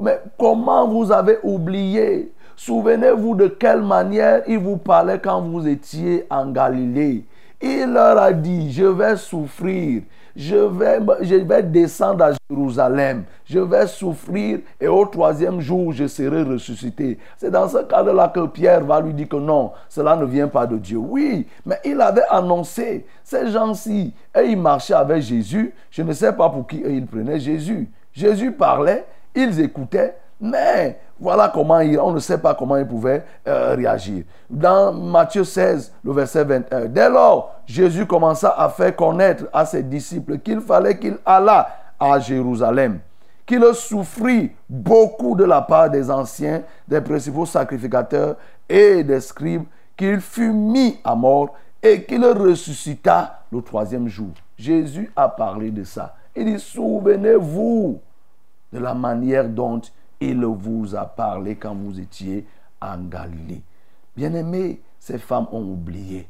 mais comment vous avez oublié Souvenez-vous de quelle manière il vous parlait quand vous étiez en Galilée. Il leur a dit, je vais souffrir, je vais, je vais descendre à Jérusalem, je vais souffrir et au troisième jour, je serai ressuscité. C'est dans ce cadre-là que Pierre va lui dire que non, cela ne vient pas de Dieu. Oui, mais il avait annoncé, ces gens-ci, et ils marchaient avec Jésus, je ne sais pas pour qui ils prenaient Jésus. Jésus parlait, ils écoutaient, mais voilà comment il, on ne sait pas comment il pouvait euh, réagir. Dans Matthieu 16, le verset 21, dès lors, Jésus commença à faire connaître à ses disciples qu'il fallait qu'il allât à Jérusalem, qu'il souffrit beaucoup de la part des anciens, des principaux sacrificateurs et des scribes, qu'il fut mis à mort et qu'il ressuscita le troisième jour. Jésus a parlé de ça. Il dit, souvenez-vous de la manière dont il vous a parlé quand vous étiez en Galilée. Bien-aimés, ces femmes ont oublié.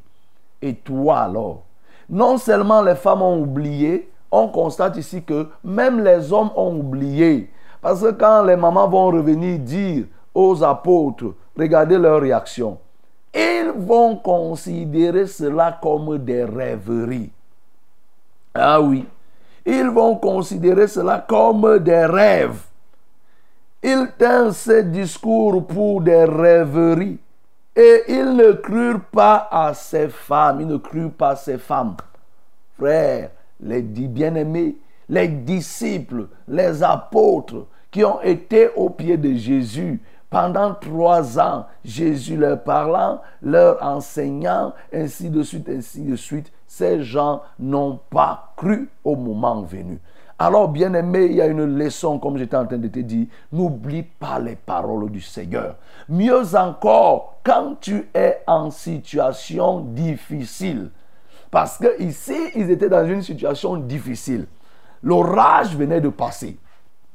Et toi alors? Non seulement les femmes ont oublié, on constate ici que même les hommes ont oublié. Parce que quand les mamans vont revenir dire aux apôtres, regardez leur réaction, ils vont considérer cela comme des rêveries. Ah oui, ils vont considérer cela comme des rêves. Ils tinrent ces discours pour des rêveries. Et ils ne crurent pas à ces femmes. Ne pas à femmes. Frères, les dix bien-aimés, les disciples, les apôtres qui ont été au pied de Jésus pendant trois ans, Jésus leur parlant, leur enseignant, ainsi de suite, ainsi de suite, ces gens n'ont pas cru au moment venu. Alors, bien aimé, il y a une leçon, comme j'étais en train de te dire, n'oublie pas les paroles du Seigneur. Mieux encore, quand tu es en situation difficile, parce que ici, ils étaient dans une situation difficile. L'orage venait de passer.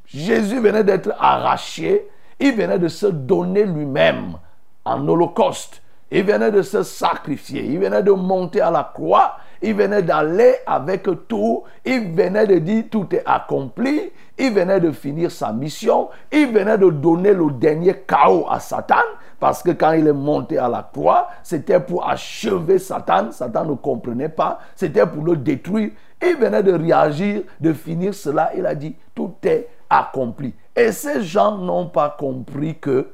Jésus venait d'être arraché. Il venait de se donner lui-même en holocauste. Il venait de se sacrifier. Il venait de monter à la croix. Il venait d'aller avec tout. Il venait de dire tout est accompli. Il venait de finir sa mission. Il venait de donner le dernier chaos à Satan. Parce que quand il est monté à la croix, c'était pour achever Satan. Satan ne comprenait pas. C'était pour le détruire. Il venait de réagir, de finir cela. Il a dit, tout est accompli. Et ces gens n'ont pas compris que,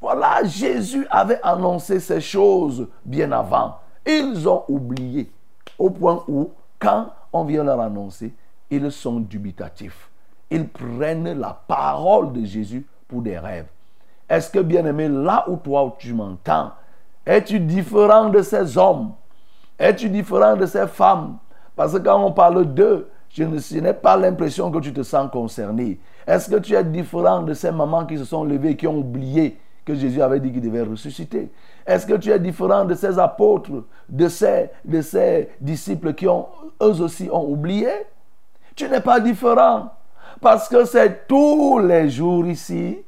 voilà, Jésus avait annoncé ces choses bien avant. Ils ont oublié. Au point où, quand on vient leur annoncer, ils sont dubitatifs. Ils prennent la parole de Jésus pour des rêves. Est-ce que, bien aimé, là où toi où tu m'entends, es-tu différent de ces hommes? Es-tu différent de ces femmes? Parce que quand on parle d'eux, je n'ai pas l'impression que tu te sens concerné. Est-ce que tu es différent de ces mamans qui se sont levées et qui ont oublié que Jésus avait dit qu'il devait ressusciter? Est-ce que tu es différent de ces apôtres, de ces, disciples qui eux aussi ont oublié? Tu n'es pas différent. Parce que c'est tous les jours ici,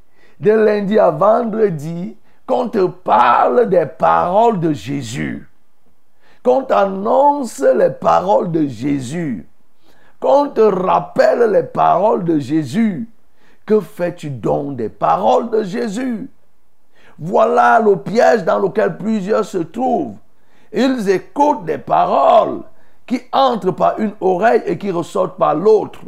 de lundi à vendredi, qu'on te parle des paroles de Jésus. Qu'on t'annonce les paroles de Jésus. Qu'on te rappelle les paroles de Jésus. Que fais-tu donc des paroles de Jésus? Voilà le piège dans lequel plusieurs se trouvent. Ils écoutent des paroles qui entrent par une oreille et qui ressortent par l'autre.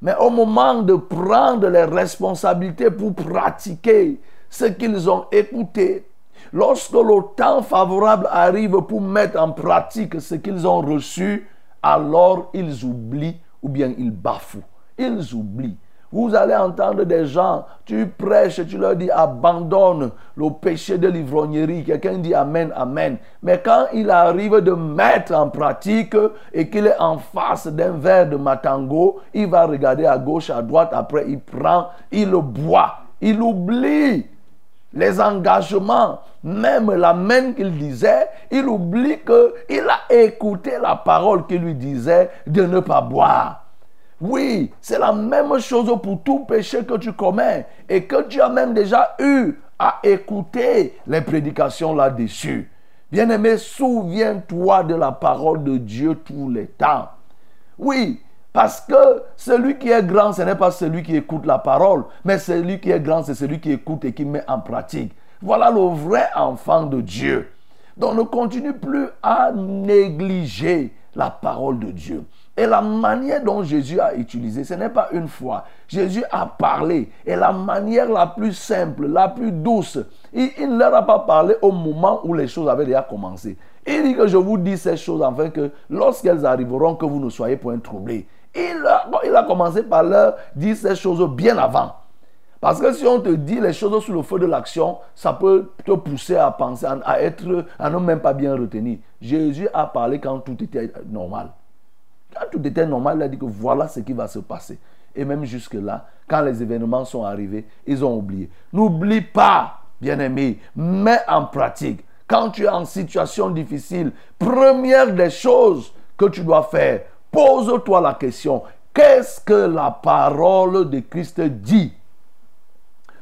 Mais au moment de prendre les responsabilités pour pratiquer ce qu'ils ont écouté, lorsque le temps favorable arrive pour mettre en pratique ce qu'ils ont reçu, alors ils oublient ou bien ils bafouent. Ils oublient. Vous allez entendre des gens, tu prêches, tu leur dis abandonne le péché de l'ivrognerie. Quelqu'un dit Amen, Amen. Mais quand il arrive de mettre en pratique et qu'il est en face d'un verre de matango, il va regarder à gauche, à droite, après il prend, il boit. Il oublie les engagements, même la main qu'il disait, il oublie qu'il a écouté la parole qui lui disait de ne pas boire. Oui, c'est la même chose pour tout péché que tu commets et que tu as même déjà eu à écouter les prédications là-dessus. Bien-aimé, souviens-toi de la parole de Dieu tous les temps. Oui, parce que celui qui est grand, ce n'est pas celui qui écoute la parole, mais celui qui est grand, c'est celui qui écoute et qui met en pratique. Voilà le vrai enfant de Dieu. Donc ne continue plus à négliger la parole de Dieu. Et la manière dont Jésus a utilisé, ce n'est pas une fois. Jésus a parlé. Et la manière la plus simple, la plus douce, il, ne leur a pas parlé au moment où les choses avaient déjà commencé. Il dit que je vous dis ces choses afin que lorsqu'elles arriveront, que vous ne soyez point troublés. Il a, il a commencé par leur dire ces choses bien avant. Parce que si on te dit les choses sous le feu de l'action, ça peut te pousser à penser, à être, à ne même pas bien retenir. Jésus a parlé quand tout était normal. Quand tout était normal, il a dit que voilà ce qui va se passer. Et même jusque-là, quand les événements sont arrivés, ils ont oublié. N'oublie pas, bien-aimé, mets en pratique. Quand tu es en situation difficile, première des choses que tu dois faire, pose-toi la question, qu'est-ce que la parole de Christ dit?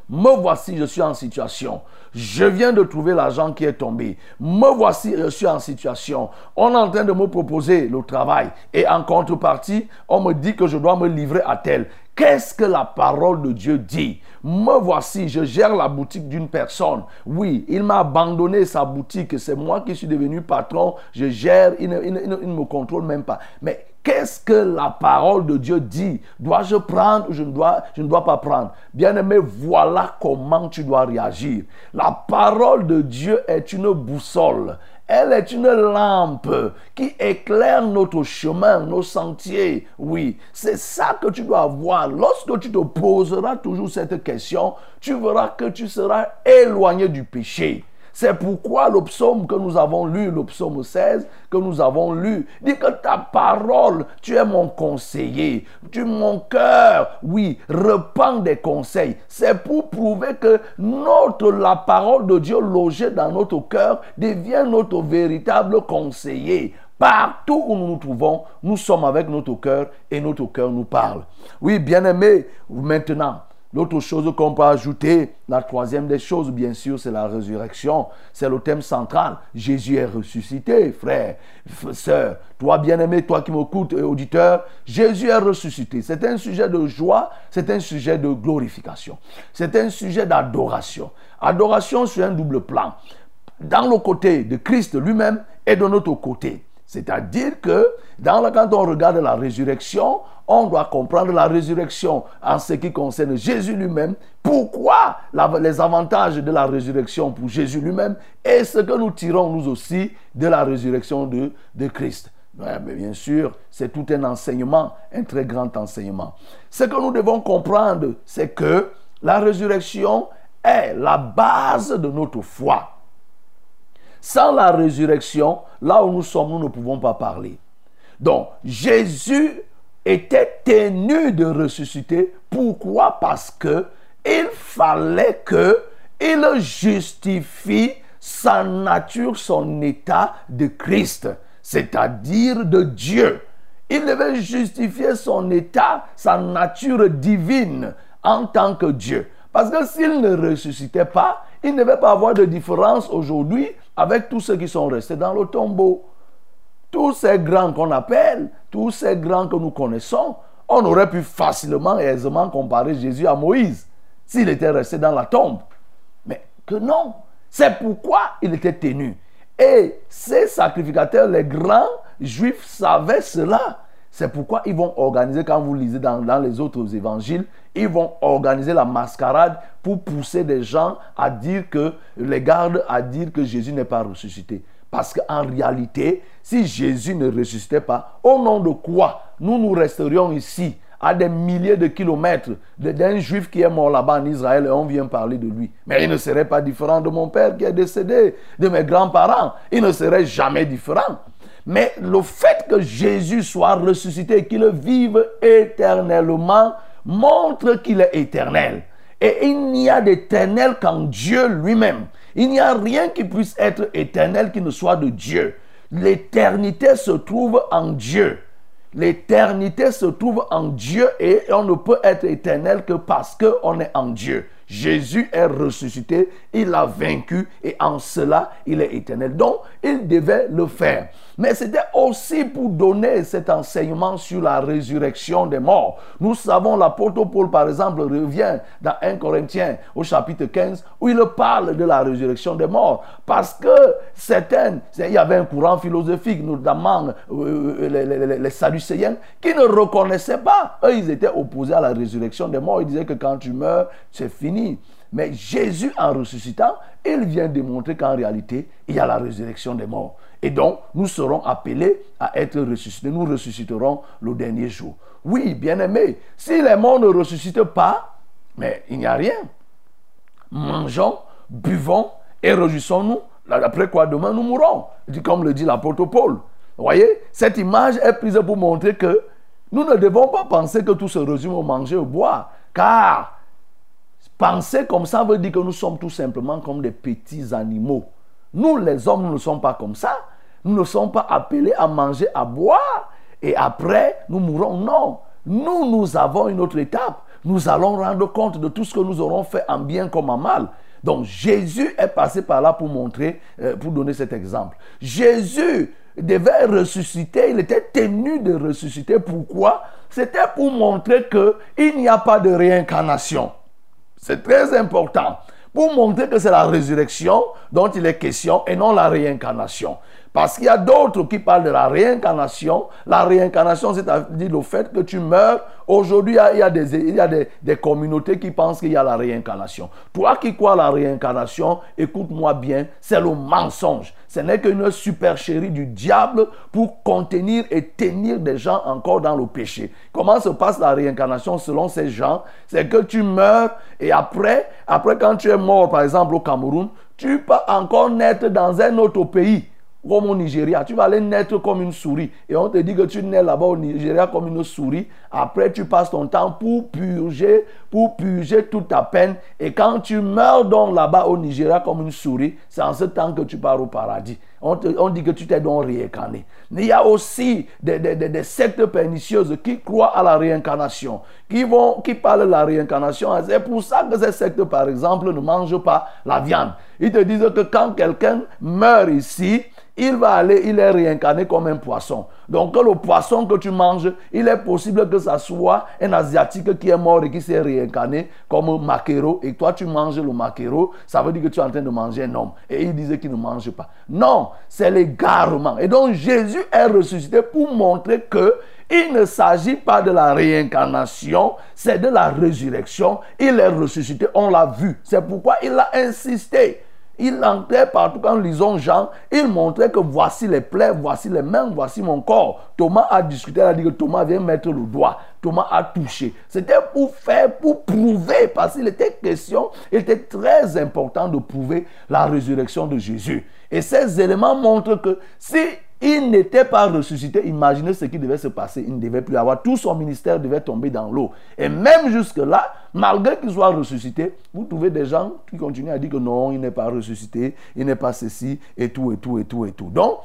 Me voici, je suis en situation. Je viens de trouver l'argent qui est tombé. Me voici, je suis en situation. On est en train de me proposer le travail. Et en contrepartie, on me dit que je dois me livrer à tel. Qu'est-ce que la parole de Dieu dit? Me voici, je gère la boutique d'une personne. Oui, il m'a abandonné sa boutique. C'est moi qui suis devenu patron. Je gère, il ne, me contrôle même pas. Mais Qu'est-ce que la parole de Dieu dit? Dois-je prendre ou je ne dois, je ne dois pas prendre? Bien-aimé, voilà comment tu dois réagir. La parole de Dieu est une boussole. Elle est une lampe qui éclaire notre chemin, nos sentiers. Oui, c'est ça que tu dois avoir. Lorsque tu te poseras toujours cette question, tu verras que tu seras éloigné du péché. C'est pourquoi le psaume que nous avons lu, le psaume 16, que nous avons lu, dit que ta parole, tu es mon conseiller, tu mon cœur, oui, repens des conseils. C'est pour prouver que notre, la parole de Dieu logée dans notre cœur devient notre véritable conseiller. Partout où nous nous trouvons, nous sommes avec notre cœur et notre cœur nous parle. Oui, bien-aimé, maintenant, L'autre chose qu'on peut ajouter, la troisième des choses, bien sûr, c'est la résurrection. C'est le thème central. Jésus est ressuscité, frère, sœur. Toi, bien-aimé, toi qui m'écoutes, et auditeur, Jésus est ressuscité. C'est un sujet de joie, c'est un sujet de glorification. C'est un sujet d'adoration. Adoration sur un double plan. Dans le côté de Christ lui-même et de notre côté. C'est-à-dire que dans quand on regarde la résurrection, on doit comprendre la résurrection en ce qui concerne Jésus lui-même. Pourquoi les avantages de la résurrection pour Jésus lui-même et ce que nous tirons nous aussi de la résurrection de, de Christ? Mais bien sûr, c'est tout un enseignement, un très grand enseignement. Ce que nous devons comprendre, c'est que la résurrection est la base de notre foi. Sans la résurrection, là où nous sommes, nous ne pouvons pas parler. Donc, Jésus était tenu de ressusciter. Pourquoi? Parce que il fallait que il justifie sa nature, son état de Christ, c'est-à-dire de Dieu. Il devait justifier son état, sa nature divine en tant que Dieu. Parce que s'il ne ressuscitait pas, il ne devait pas avoir de différence aujourd'hui avec tous ceux qui sont restés dans le tombeau. Tous ces grands qu'on appelle, tous ces grands que nous connaissons, on aurait pu facilement et aisément comparer Jésus à Moïse s'il était resté dans la tombe. Mais que non. C'est pourquoi il était tenu. Et ces sacrificateurs, les grands juifs, savaient cela. C'est pourquoi ils vont organiser, quand vous lisez dans, les autres évangiles, ils vont organiser la mascarade pour pousser des gens à dire que, les gardes à dire que Jésus n'est pas ressuscité. Parce qu'en réalité, si Jésus ne ressuscitait pas, au nom de quoi nous nous resterions ici à des milliers de kilomètres d'un juif qui est mort là-bas en Israël et on vient parler de lui. Mais il ne serait pas différent de mon père qui est décédé, de mes grands-parents. Il ne serait jamais différent. Mais le fait que Jésus soit ressuscité et qu'il vive éternellement montre qu'il est éternel. Et il n'y a d'éternel qu'en Dieu lui-même. Il n'y a rien qui puisse être éternel qui ne soit de Dieu. L'éternité se trouve en Dieu. L'éternité se trouve en Dieu et on ne peut être éternel que parce qu'on est en Dieu. Jésus est ressuscité, il a vaincu et en cela, il est éternel. Donc, il devait le faire. Mais c'était aussi pour donner cet enseignement sur la résurrection des morts. Nous savons, l'apôtre Paul, par exemple, revient dans 1 Corinthiens au chapitre 15, où il parle de la résurrection des morts. Parce que certaines, il y avait un courant philosophique, notamment euh, les, les, les qui ne reconnaissaient pas. Eux, ils étaient opposés à la résurrection des morts. Ils disaient que quand tu meurs, c'est fini. Mais Jésus, en ressuscitant, il vient démontrer qu'en réalité, il y a la résurrection des morts. Et donc, nous serons appelés à être ressuscités. Nous ressusciterons le dernier jour. Oui, bien aimé, si les morts ne ressuscitent pas, mais il n'y a rien. Mangeons, buvons et réjouissons-nous. Après quoi, demain, nous mourrons. Comme le dit l'apôtre Paul. Vous voyez, cette image est prise pour montrer que nous ne devons pas penser que tout se résume au manger, au boire. Car penser comme ça veut dire que nous sommes tout simplement comme des petits animaux. Nous, les hommes, nous ne sommes pas comme ça. Nous ne sommes pas appelés à manger, à boire. Et après, nous mourrons. Non. Nous, nous avons une autre étape. Nous allons rendre compte de tout ce que nous aurons fait en bien comme en mal. Donc Jésus est passé par là pour montrer, euh, pour donner cet exemple. Jésus devait ressusciter, il était tenu de ressusciter. Pourquoi? C'était pour montrer qu'il n'y a pas de réincarnation. C'est très important. Pour montrer que c'est la résurrection dont il est question et non la réincarnation. Parce qu'il y a d'autres qui parlent de la réincarnation. La réincarnation, c'est-à-dire le fait que tu meurs. Aujourd'hui, il y a, des, communautés qui pensent qu'il y a la réincarnation. Toi qui crois à la réincarnation, écoute-moi bien, c'est le mensonge. Ce n'est qu'une supercherie du diable pour contenir et tenir des gens encore dans le péché. Comment se passe la réincarnation selon ces gens? C'est que tu meurs et après, après quand tu es mort, par exemple au Cameroun, tu peux encore naître dans un autre pays comme au Nigeria, tu vas aller naître comme une souris. Et on te dit que tu nais là-bas au Nigeria comme une souris. Après, tu passes ton temps pour purger, pour purger toute ta peine. Et quand tu meurs donc là-bas au Nigeria comme une souris, c'est en ce temps que tu pars au paradis. On, te, on dit que tu t'es donc réincarné. Mais il y a aussi des, des, des, sectes pernicieuses qui croient à la réincarnation, qui, vont, qui parlent de la réincarnation. C'est pour ça que ces sectes, par exemple, ne mangent pas la viande. Ils te disent que quand quelqu'un meurt ici, il va aller, il est réincarné comme un poisson. Donc le poisson que tu manges, il est possible que ça soit un asiatique qui est mort et qui s'est réincarné comme un maquereau. Et toi, tu manges le maquereau, ça veut dire que tu es en train de manger un homme. Et il disait qu'il ne mange pas. Non, c'est l'égarement. Et donc Jésus est ressuscité pour montrer que il ne s'agit pas de la réincarnation, c'est de la résurrection. Il est ressuscité, on l'a vu. C'est pourquoi il a insisté. Il entrait partout quand lisons Jean, il montrait que voici les plaies, voici les mains, voici mon corps. Thomas a discuté, il a dit que Thomas vient mettre le doigt. Thomas a touché. C'était pour faire, pour prouver, parce qu'il était question, il était très important de prouver la résurrection de Jésus. Et ces éléments montrent que si il n'était pas ressuscité, imaginez ce qui devait se passer. Il ne devait plus avoir. Tout son ministère devait tomber dans l'eau. Et même jusque-là, malgré qu'il soit ressuscité, vous trouvez des gens qui continuent à dire que non, il n'est pas ressuscité, il n'est pas ceci, et tout, et tout, et tout, et tout. Donc,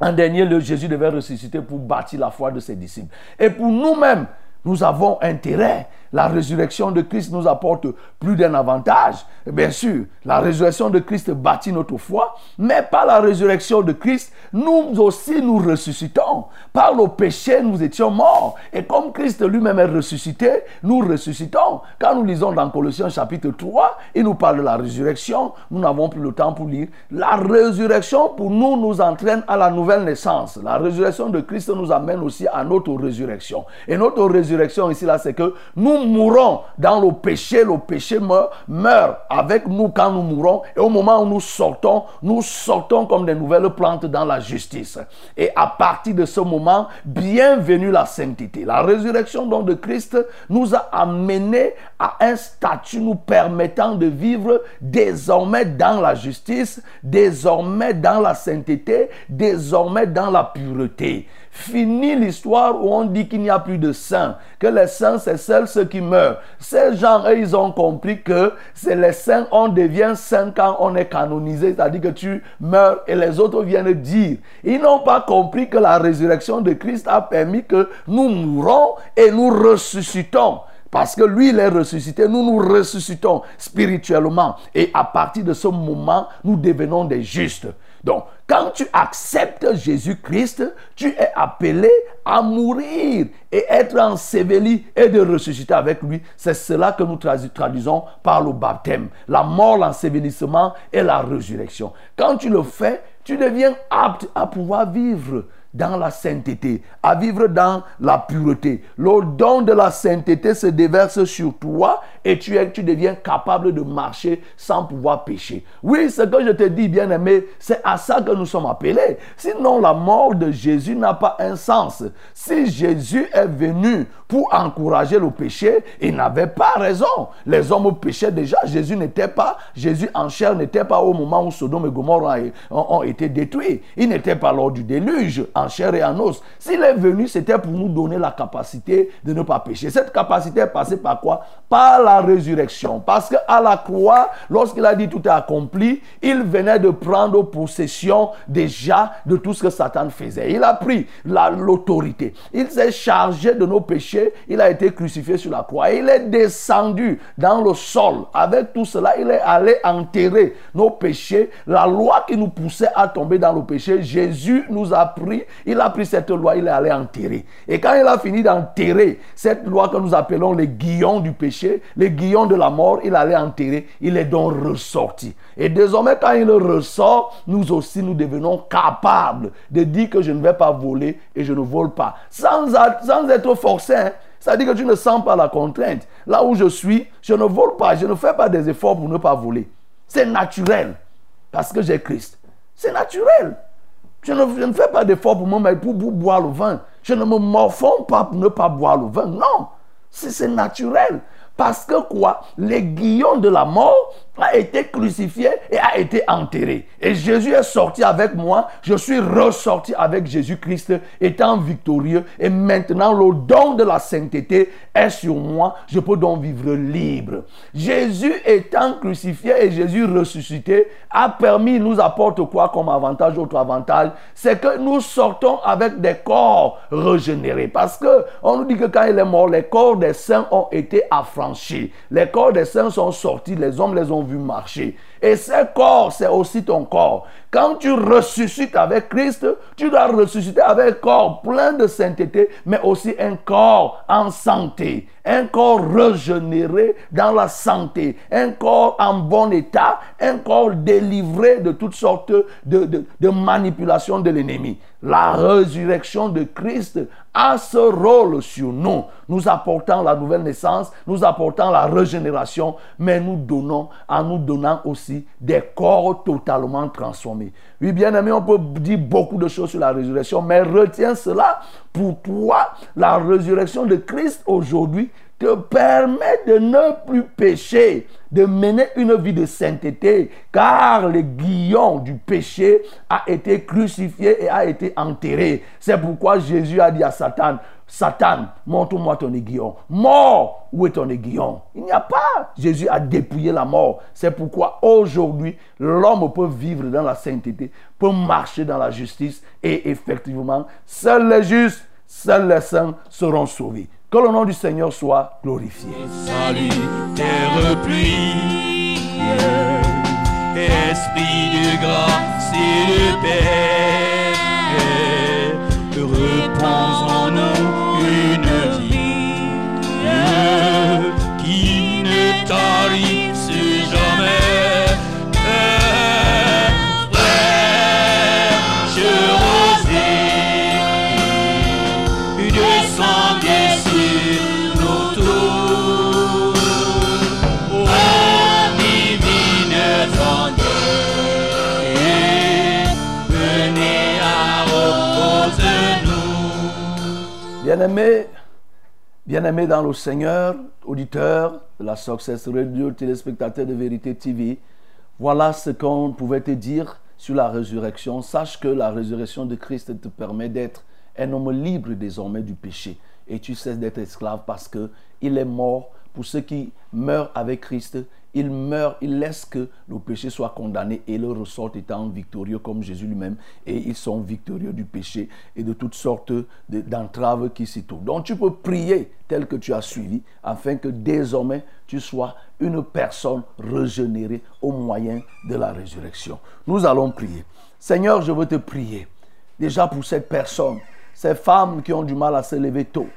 en dernier lieu, Jésus devait ressusciter pour bâtir la foi de ses disciples. Et pour nous-mêmes, nous avons intérêt. La résurrection de Christ nous apporte plus d'un avantage. Bien sûr, la résurrection de Christ bâtit notre foi, mais par la résurrection de Christ, nous aussi nous ressuscitons. Par le péché, nous étions morts. Et comme Christ lui-même est ressuscité, nous ressuscitons. Quand nous lisons dans Colossiens chapitre 3, il nous parle de la résurrection. Nous n'avons plus le temps pour lire. La résurrection pour nous nous entraîne à la nouvelle naissance. La résurrection de Christ nous amène aussi à notre résurrection. Et notre résurrection ici, là, c'est que nous mourons dans le péché, le péché meurt, meurt avec nous quand nous mourons. Et au moment où nous sortons, nous sortons comme des nouvelles plantes dans la justice. Et à partir de ce moment, bienvenue la sainteté. La résurrection donc de Christ nous a amené à un statut nous permettant de vivre désormais dans la justice, désormais dans la sainteté, désormais dans la pureté. Fini l'histoire où on dit qu'il n'y a plus de saints, que les saints, c'est seuls ceux qui meurent. Ces gens, eux, ils ont compris que c'est les saints, on devient saint quand on est canonisé, c'est-à-dire que tu meurs et les autres viennent dire. Ils n'ont pas compris que la résurrection de Christ a permis que nous mourons et nous ressuscitons. Parce que lui, il est ressuscité, nous nous ressuscitons spirituellement. Et à partir de ce moment, nous devenons des justes. Donc, quand tu acceptes Jésus-Christ, tu es appelé à mourir et être enseveli et de ressusciter avec lui. C'est cela que nous tradu- traduisons par le baptême. La mort, l'ensevelissement et la résurrection. Quand tu le fais, tu deviens apte à pouvoir vivre dans la sainteté, à vivre dans la pureté. Le don de la sainteté se déverse sur toi et tu, es, tu deviens capable de marcher sans pouvoir pécher. Oui, ce que je te dis, bien-aimé, c'est à ça que nous sommes appelés. Sinon, la mort de Jésus n'a pas un sens. Si Jésus est venu pour encourager le péché, il n'avait pas raison. Les hommes péchaient déjà. Jésus n'était pas, Jésus en chair n'était pas au moment où Sodome et Gomorre ont, ont été détruits. Il n'était pas lors du déluge, en chair et en os. S'il est venu, c'était pour nous donner la capacité de ne pas pécher. Cette capacité est passée par quoi? Par la résurrection. Parce qu'à la croix, lorsqu'il a dit tout est accompli, il venait de prendre possession déjà de tout ce que Satan faisait. Il a pris la- l'autorité. Il s'est chargé de nos péchés. Il a été crucifié sur la croix. Il est descendu dans le sol. Avec tout cela, il est allé enterrer nos péchés. La loi qui nous poussait à tomber dans le péché, Jésus nous a pris. Il a pris cette loi, il est allé enterrer. Et quand il a fini d'enterrer cette loi que nous appelons les guillons du péché, les guillons de la mort, il allait enterrer. Il est donc ressorti. Et désormais, quand il ressort, nous aussi, nous devenons capables de dire que je ne vais pas voler et je ne vole pas. Sans, être forcé. hein. C'est-à-dire que tu ne sens pas la contrainte. Là où je suis, je ne vole pas, je ne fais pas des efforts pour ne pas voler. C'est naturel. Parce que j'ai Christ. C'est naturel. Je ne, fais pas d'efforts pour me pour, pour boire le vin. Je ne me morfonds pas pour ne pas boire le vin. Non. C'est naturel. Parce que quoi? Les guillons de la mort a été crucifié et a été enterré. Et Jésus est sorti avec moi. Je suis ressorti avec Jésus-Christ étant victorieux. Et maintenant, le don de la sainteté est sur moi. Je peux donc vivre libre. Jésus étant crucifié et Jésus ressuscité a permis, nous apporte quoi comme avantage, autre avantage C'est que nous sortons avec des corps régénérés. Parce que on nous dit que quand il est mort, les corps des saints ont été affranchis. Les corps des saints sont sortis, les hommes les ont vus marcher. Et ce corps, c'est aussi ton corps. Quand tu ressuscites avec Christ, tu dois ressusciter avec un corps plein de sainteté, mais aussi un corps en santé, un corps régénéré dans la santé, un corps en bon état, un corps délivré de toutes sortes de, de, manipulations de l'ennemi. La résurrection de Christ a ce rôle sur nous, nous apportant la nouvelle naissance, nous apportant la régénération, mais nous donnons, en nous donnant aussi des corps totalement transformés. Oui, bien aimé, on peut dire beaucoup de choses sur la résurrection, mais retiens cela pour toi. La résurrection de Christ aujourd'hui te permet de ne plus pécher, de mener une vie de sainteté, car le guillon du péché a été crucifié et a été enterré. C'est pourquoi Jésus a dit à Satan, Satan, montre-moi ton aiguillon. Mort, où est ton aiguillon? Il n'y a pas. Jésus a dépouillé la mort. C'est pourquoi aujourd'hui, l'homme peut vivre dans la sainteté, peut marcher dans la justice et effectivement, seuls les justes, seuls les saints seront sauvés. Que le nom du Seigneur soit glorifié. Salut, pluie, Esprit de grâce et de paix, repose en nous une vie qui ne tarisse Bien-aimés, bien-aimés dans le Seigneur, auditeurs de la Success Radio, téléspectateurs de Vérité TV, voilà ce qu'on pouvait te dire sur la résurrection. Sache que la résurrection de Christ te permet d'être un homme libre désormais du péché. Et tu cesses d'être esclave parce que il est mort pour ceux qui meurent avec Christ. Ils meurent, ils laissent que le péché soit condamné et le ressortent étant victorieux comme Jésus lui-même. Et ils sont victorieux du péché et de toutes sortes de- d'entraves qui s'y trouvent. Donc tu peux prier tel que tu as suivi afin que désormais tu sois une personne régénérée au moyen de la résurrection. Nous allons prier. Seigneur, je veux te prier déjà pour cette personne, ces femmes qui ont du mal à se lever tôt,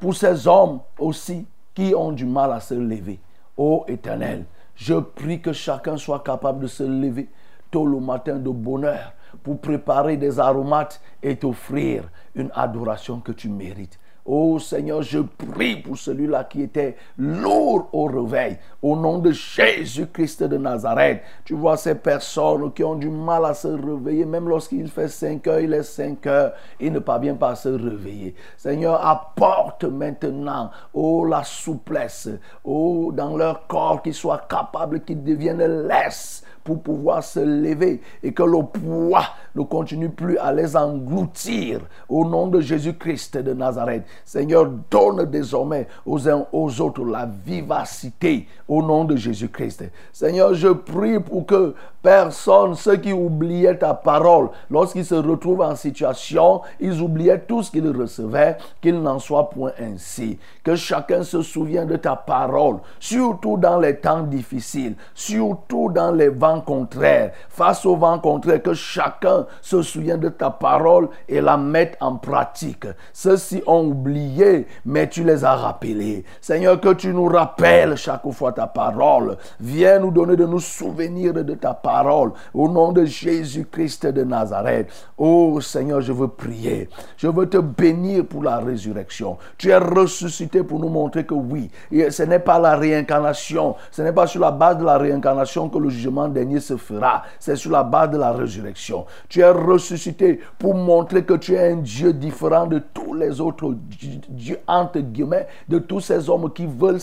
pour ces hommes aussi qui ont du mal à se lever. Ô Éternel, je prie que chacun soit capable de se lever tôt le matin de bonheur pour préparer des aromates et t'offrir une adoration que tu mérites. Oh Seigneur, je prie pour celui-là qui était lourd au réveil. Au nom de Jésus-Christ de Nazareth, tu vois ces personnes qui ont du mal à se réveiller, même lorsqu'il fait 5 heures, il est 5 heures, il ne parvient pas à se réveiller. Seigneur, apporte maintenant, oh, la souplesse, oh, dans leur corps, qu'ils soient capables, qu'ils deviennent laisses pour pouvoir se lever et que le poids ne continue plus à les engloutir au nom de Jésus-Christ de Nazareth. Seigneur, donne désormais aux uns aux autres la vivacité au nom de Jésus-Christ. Seigneur, je prie pour que personne, ceux qui oubliaient ta parole, lorsqu'ils se retrouvent en situation, ils oubliaient tout ce qu'ils recevaient, qu'il n'en soit point ainsi. Que chacun se souvienne de ta parole, surtout dans les temps difficiles, surtout dans les vents contraires. Face aux vents contraires, que chacun se souvienne de ta parole et la mette en pratique. Ceux-ci ont oublié, mais tu les as rappelés. Seigneur, que tu nous rappelles chaque fois ta parole. Viens nous donner de nous souvenir de ta parole. Au nom de Jésus-Christ de Nazareth. Oh Seigneur, je veux prier. Je veux te bénir pour la résurrection. Tu es ressuscité pour nous montrer que oui, ce n'est pas la réincarnation. Ce n'est pas sur la base de la réincarnation que le jugement dernier se fera. C'est sur la base de la résurrection. Tu es ressuscité pour montrer que tu es un Dieu différent de tous les autres dieux, entre guillemets, de tous ces hommes qui veulent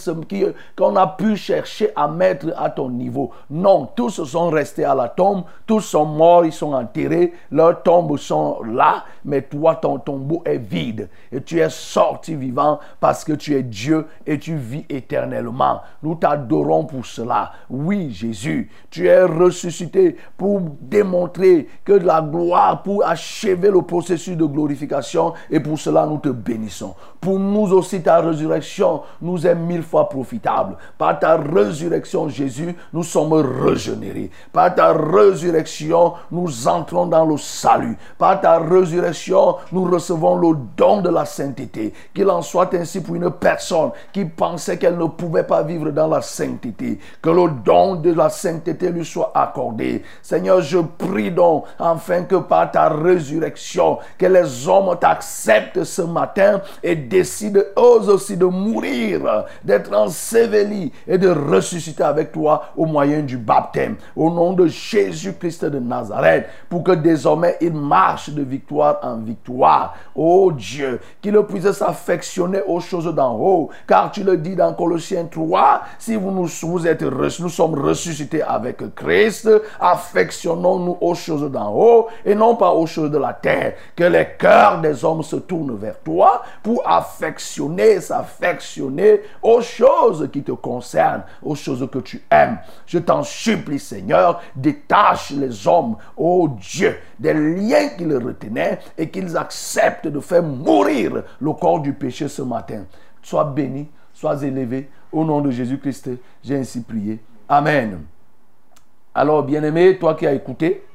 qu'on a pu chercher à mettre à ton niveau. Non, tous sont restés à la tombe, tous sont morts, ils sont enterrés, leurs tombes sont là, mais toi, ton tombeau est vide. Et tu es sorti vivant parce que tu es Dieu et tu vis éternellement. Nous t'adorons pour cela. Oui, Jésus, tu es ressuscité pour démontrer que la gloire, pour achever le processus de glorification et pour cela nous te bénissons. Pour nous aussi, ta résurrection nous est mille fois profitable. Par ta résurrection, Jésus, nous sommes régénérés. Ta résurrection, nous entrons dans le salut. Par ta résurrection, nous recevons le don de la sainteté. Qu'il en soit ainsi pour une personne qui pensait qu'elle ne pouvait pas vivre dans la sainteté. Que le don de la sainteté lui soit accordé. Seigneur, je prie donc afin que par ta résurrection, que les hommes t'acceptent ce matin et décident eux aussi de mourir, d'être ensevelis et de ressusciter avec toi au moyen du baptême. Au nom de Jésus-Christ de Nazareth, pour que désormais ils marchent de victoire en victoire. Oh Dieu, qu'ils puissent s'affectionner aux choses d'en haut, car tu le dis dans Colossiens 3, si vous, nous, vous êtes, nous sommes ressuscités avec Christ, affectionnons-nous aux choses d'en haut et non pas aux choses de la terre. Que les cœurs des hommes se tournent vers toi pour affectionner, s'affectionner aux choses qui te concernent, aux choses que tu aimes. Je t'en supplie, Seigneur, détache les hommes, oh Dieu, des liens qui les retenaient et qu'ils acceptent de faire mourir le corps du péché ce matin. Sois béni, sois élevé. Au nom de Jésus-Christ, j'ai ainsi prié. Amen. Alors, bien-aimé, toi qui as écouté,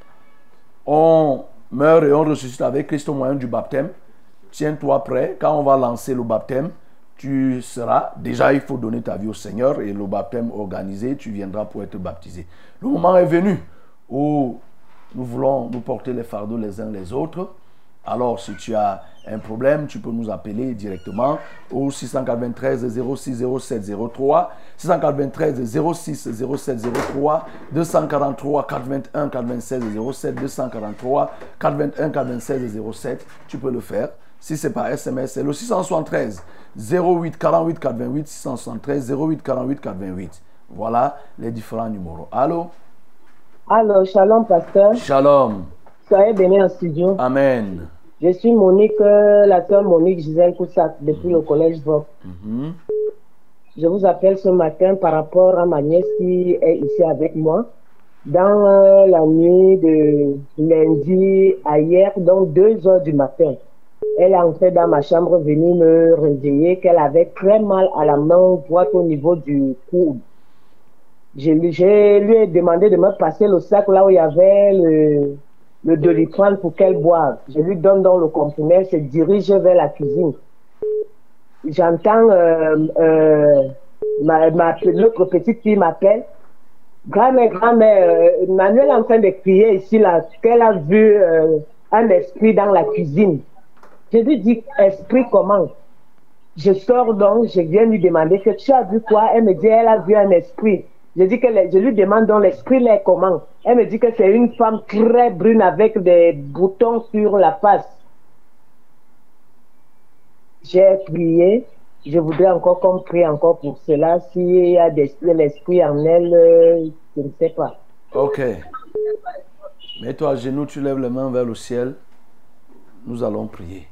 on meurt et on ressuscite avec Christ au moyen du baptême. Tiens-toi prêt. Quand on va lancer le baptême, tu seras. Déjà, il faut donner ta vie au Seigneur et le baptême organisé, tu viendras pour être baptisé. Le moment est venu où nous voulons nous porter les fardeaux les uns les autres. Alors, si tu as un problème, tu peux nous appeler directement au 693 06 07 03, 693 06 07 03, 243 81 96 07, 243 81 96 07. Tu peux le faire. Si c'est par SMS, c'est le 673 08 48 88 673 08 48 88. Voilà les différents numéros. Allô? Alors, shalom, pasteur. Shalom. Soyez bénis en studio. Amen. Je suis Monique, euh, la sœur Monique Gisèle Coussac, depuis le collège Vogue. Mhm. Je vous appelle ce matin par rapport à ma nièce qui est ici avec moi. Dans euh, la nuit de lundi à hier, donc 2 heures du matin, elle est entrée dans ma chambre venue me réveiller qu'elle avait très mal à la main droite au niveau du coude. Je, lui- ai demandé de me passer le sac là où il y avait le, le doliprane pour qu'elle boive. Je lui donne donc le comprimé, elle se dirige vers la cuisine. J'entends euh, euh, ma, ma, l'autre petite fille m'appelle. Grand-mère, grand-mère, euh, Manuel est en train de crier ici là, qu'elle a vu un esprit dans la cuisine. Je lui dis, esprit comment? Je sors donc, je viens lui demander que tu as vu quoi? Elle me dit, elle a vu un esprit. Je, dis que je lui demande donc l'esprit là est comment? Elle me dit que c'est une femme très brune avec des boutons sur la face. J'ai prié. Je voudrais encore qu'on prie encore pour cela. S'il y a l'esprit en elle, euh, je ne sais pas. Ok. Mets-toi à genoux, tu lèves les mains vers le ciel. Nous allons prier.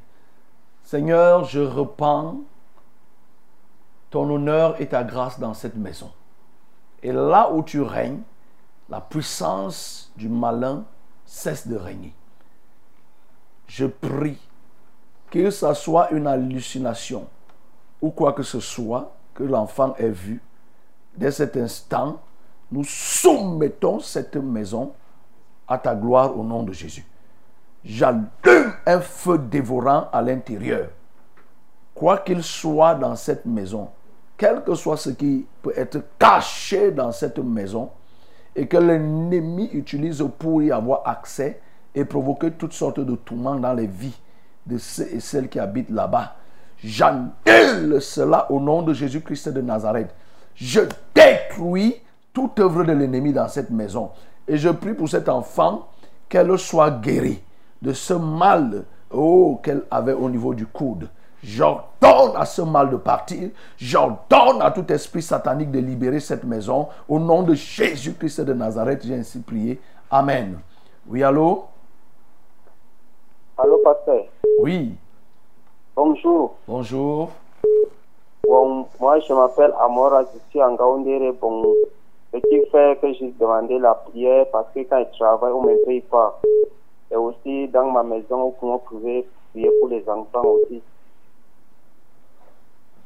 Seigneur, je repens ton honneur et ta grâce dans cette maison. Et là où tu règnes, la puissance du malin cesse de régner. Je prie que ce soit une hallucination ou quoi que ce soit que l'enfant ait vu, dès cet instant, nous soumettons cette maison à ta gloire au nom de Jésus. J'allume un feu dévorant à l'intérieur. Quoi qu'il soit dans cette maison, quel que soit ce qui peut être caché dans cette maison, et que l'ennemi utilise pour y avoir accès et provoquer toutes sortes de tourments dans les vies de ceux et celles qui habitent là-bas. J'annule cela au nom de Jésus-Christ de Nazareth. Je détruis toute œuvre de l'ennemi dans cette maison. Et je prie pour cet enfant qu'elle soit guérie de ce mal oh, qu'elle avait au niveau du coude. J'ordonne à ce mal de partir. J'ordonne à tout esprit satanique de libérer cette maison. Au nom de Jésus-Christ de Nazareth, j'ai ainsi prié. Amen. Oui, allô? Allô, pasteur? Oui, Bonjour. bonjour. Bon, moi, je m'appelle Amora, je suis en Gaoundéré. Bon, ce qui fait que j'ai demandé la prière parce que quand je travaille, on ne me paye pas. Et aussi, dans ma maison, vous pouvez prier pour les enfants aussi.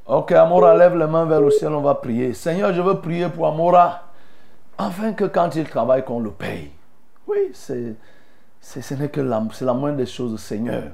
Ok, Amora, lève les mains vers le ciel, on va prier. Seigneur, je veux prier pour Amora, afin que quand il travaille, qu'on le paye. Oui, c'est, ce n'est que la, la moindre des choses, Seigneur.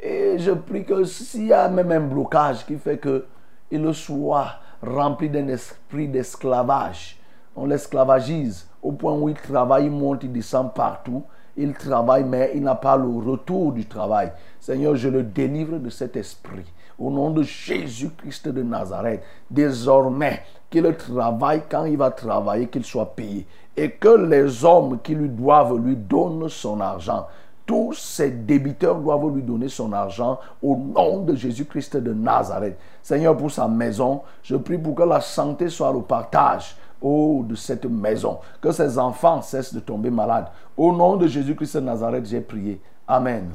Et je prie que s'il y a même un blocage qui fait que il soit rempli d'un esprit d'esclavage, on l'esclavagise au point où il travaille, il monte, il descend partout. Il travaille, mais il n'a pas le retour du travail. Seigneur, je le délivre de cet esprit. Au nom de Jésus-Christ de Nazareth, désormais, qu'il travaille quand il va travailler, qu'il soit payé. Et que les hommes qui lui doivent lui donnent son argent. Tous ses débiteurs doivent lui donner son argent au nom de Jésus-Christ de Nazareth. Seigneur, pour sa maison, je prie pour que la santé soit le partage oh, de cette maison. Que ses enfants cessent de tomber malades. Au nom de Jésus-Christ de Nazareth, j'ai prié. Amen.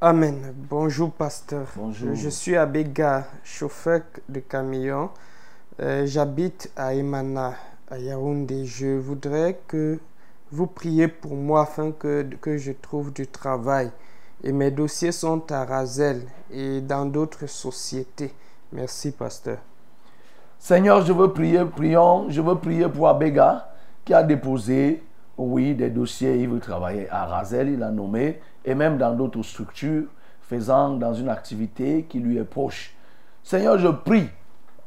Amen. Bonjour, pasteur. Bonjour. Je suis Abega, chauffeur de camion. Euh, J'habite à Emana, à Yaoundé. Je voudrais que vous priez pour moi afin que, que je trouve du travail. Et mes dossiers sont à Razel et dans d'autres sociétés. Merci, pasteur. Seigneur, je veux prier, prier pour Abega qui a déposé, oui, des dossiers, il veut travailler à Razel, il a nommé, et même dans d'autres structures, faisant dans une activité qui lui est proche. Seigneur, je prie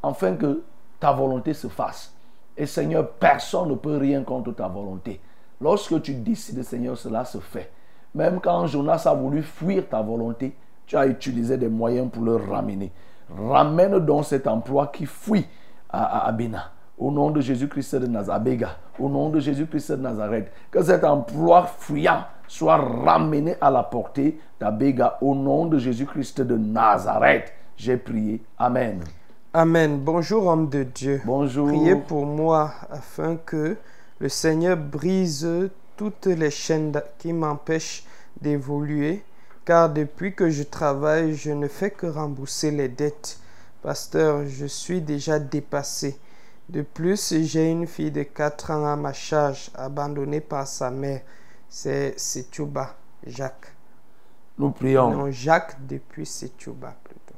afin que ta volonté se fasse. Et Seigneur, personne ne peut rien contre ta volonté. Lorsque tu décides, Seigneur, cela se fait. Même quand Jonas a voulu fuir ta volonté, tu as utilisé des moyens pour le ramener. Ramène donc cet emploi qui fuit à, à Abena. Au nom de Jésus-Christ de Nazareth, au nom de Jésus-Christ de Nazareth, que cet emploi fuyant soit ramené à la portée d'Abega. Au nom de Jésus-Christ de Nazareth, j'ai prié. Amen. Amen. Bonjour, homme de Dieu. Bonjour. Priez pour moi afin que le Seigneur brise toutes les chaînes qui m'empêchent d'évoluer, car depuis que je travaille, je ne fais que rembourser les dettes. Pasteur, je suis déjà dépassé. De plus, j'ai une fille de 4 ans à ma charge, abandonnée par sa mère. C'est Setouba, Jacques. Nous prions. Non, Jacques depuis Setouba plutôt.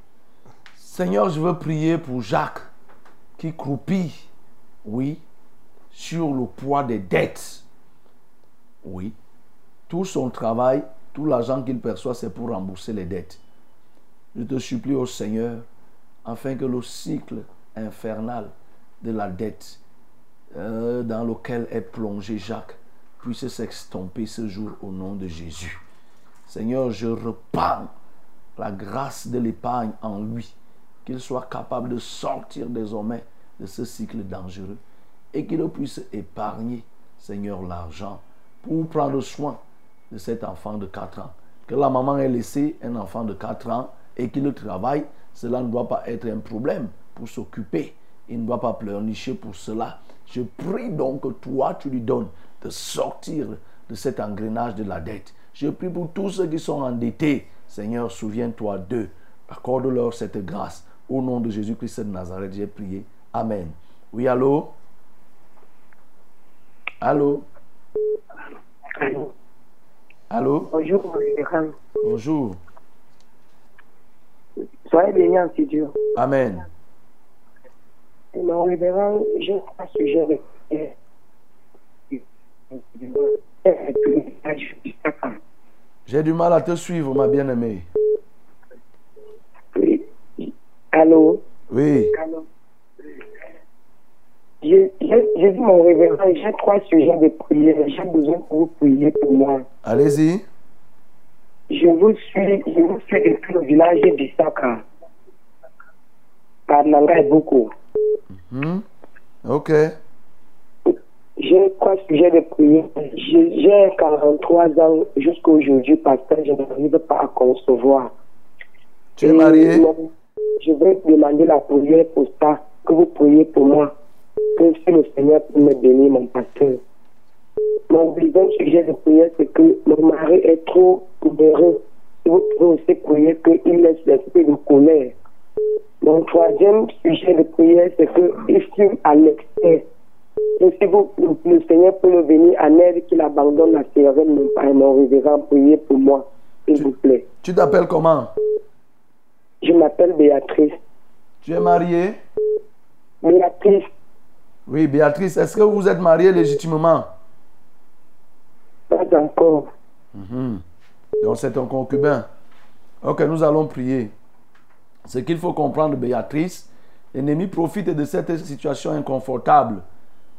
Seigneur, je veux prier pour Jacques qui croupit, oui, sur le poids des dettes. Oui. Tout son travail, tout l'argent qu'il perçoit, c'est pour rembourser les dettes. Je te supplie au Seigneur, afin que le cycle infernal de la dette euh, dans lequel est plongé Jacques puisse s'extomper ce jour au nom de Jésus. Seigneur, je repends la grâce de l'épargne en lui, qu'il soit capable de sortir désormais de ce cycle dangereux et qu'il puisse épargner, Seigneur, l'argent pour prendre soin de cet enfant de 4 ans. Que la maman ait laissé un enfant de 4 ans et qu'il travaille, cela ne doit pas être un problème pour s'occuper. Il ne doit pas pleurnicher pour cela. Je prie donc que toi, tu lui donnes de sortir de cet engrenage de la dette. Je prie pour tous ceux qui sont endettés. Seigneur, souviens-toi d'eux. Accorde-leur cette grâce. Au nom de Jésus-Christ de Nazareth, j'ai prié. Amen. Oui, allô? Allô? Allô? Bonjour. Bonjour. Soyez bénis en studio. Amen. Mon révérend, j'ai un sujet de J'ai du mal à te suivre, ma bien-aimée. Oui. Allô? Oui. Allô? J'ai dit, mon révérend, j'ai trois sujets de prière. J'ai besoin que vous priez pour moi. Allez-y. Je vous suis, je vous suis depuis le village d'Issaka. Par Nanga et. Hmm? Ok. J'ai trois sujets de prière. J'ai j'ai 43 ans jusqu'à aujourd'hui parce que je n'arrive pas à concevoir. Tu es marié? Je vais demander la prière pour ça, que vous priez pour moi. Que si le Seigneur me bénir, mon pasteur. Mon deuxième sujet de prière, c'est que mon mari est trop heureux. Et Vous pouvez aussi prier qu'il laisse l'esprit de colère. Mon troisième sujet de prière, c'est qu'il fume à l'excès. Et si vous, le, Seigneur peut le venir en aide, qu'il abandonne la cigarette, mon père, mon révérend, priez pour moi, s'il vous plaît. Tu t'appelles comment? Je m'appelle Béatrice. Tu es marié? Béatrice, Oui, Béatrice, est-ce que vous êtes marié légitimement? Encore. Mhm. Donc c'est ton concubin. Ok, nous allons prier. Ce qu'il faut comprendre, Béatrice, l'ennemi profite de cette situation inconfortable.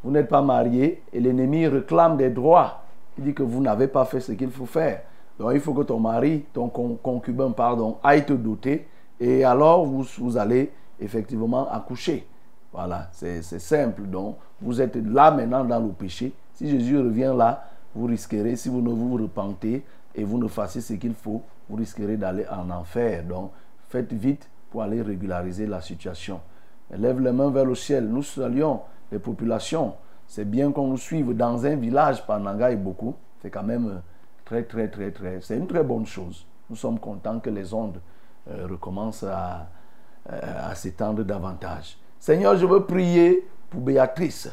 Vous n'êtes pas marié et l'ennemi réclame des droits. Il dit que vous n'avez pas fait ce qu'il faut faire. Donc il faut que ton mari, ton con- concubin, pardon, aille te doter et alors vous, vous allez effectivement accoucher. Voilà, c'est simple. Donc vous êtes là maintenant dans le péché. Si Jésus revient là, vous risquerez, si vous ne vous repentez et vous ne fassiez ce qu'il faut, vous risquerez d'aller en enfer. Donc faites vite pour aller régulariser la situation. Lève les mains vers le ciel. Nous saluons les populations. C'est bien qu'on nous suive dans un village par Nanga et beaucoup. C'est quand même euh, très, très, très, très. C'est une très bonne chose. Nous sommes contents que les ondes euh, recommencent à, euh, à s'étendre davantage. Seigneur, je veux prier pour Béatrice.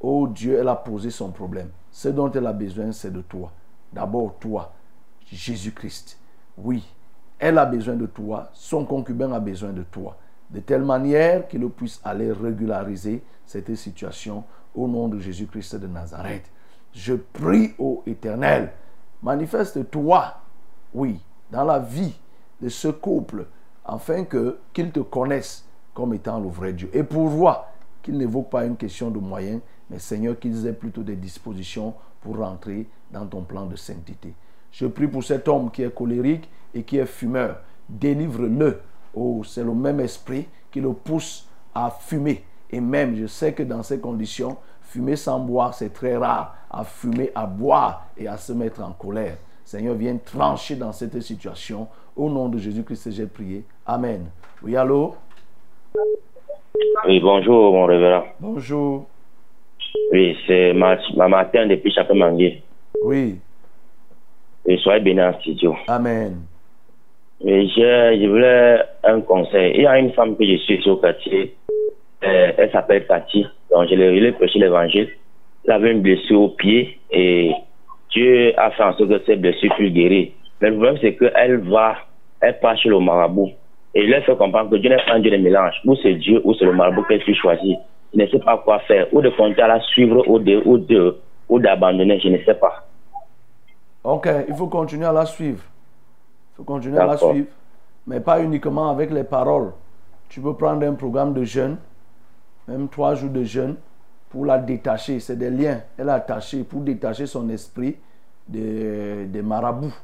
Oh Dieu, elle a posé son problème. Ce dont elle a besoin, c'est de toi. D'abord toi, Jésus-Christ. Oui, elle a besoin de toi, son concubin a besoin de toi. De telle manière qu'il puisse aller régulariser cette situation au nom de Jésus-Christ de Nazareth. Je prie au Éternel, manifeste-toi, oui, dans la vie de ce couple, afin que qu'ils te connaissent comme étant le vrai Dieu. Et pourvois qu'ils n'évoquent pas une question de moyens, mais Seigneur, qu'ils aient plutôt des dispositions pour rentrer dans ton plan de sainteté. Je prie pour cet homme qui est colérique et qui est fumeur. Délivre-le. Oh, c'est le même esprit qui le pousse à fumer. Et même, je sais que dans ces conditions, fumer sans boire, c'est très rare. À fumer, à boire et à se mettre en colère. Seigneur, viens trancher dans cette situation. Au nom de Jésus-Christ, j'ai prié. Amen. Oui, allô? Oui, bonjour, mon révérend. Bonjour. Oui, c'est ma, ma matin depuis Chapin Mangué. Oui. Et soyez bénis en studio. Amen. Mais je, je voulais un conseil. Il y a une femme que je suis au quartier. Euh, elle s'appelle Cathy. Donc, je l'ai je l'ai prêché l'évangile. Elle avait une blessure au pied et Dieu a fait en sorte que cette blessure fût guérie. Mais le problème, c'est qu'elle va, elle part chez le marabout. Et il leur fait comprendre que Dieu n'est pas un Dieu de mélange. Ou c'est Dieu ou c'est le marabout qu'elle peut choisir. Je ne sais pas quoi faire. Ou de continuer à la suivre ou de, ou de, ou d'abandonner. Je ne sais pas. Ok, il faut continuer à la suivre. Il faut continuer à la suivre. Mais pas uniquement avec les paroles. Tu peux prendre un programme de jeûne, même trois jours de jeûne, pour la détacher. C'est des liens. Elle a attaché pour détacher son esprit des, des marabouts.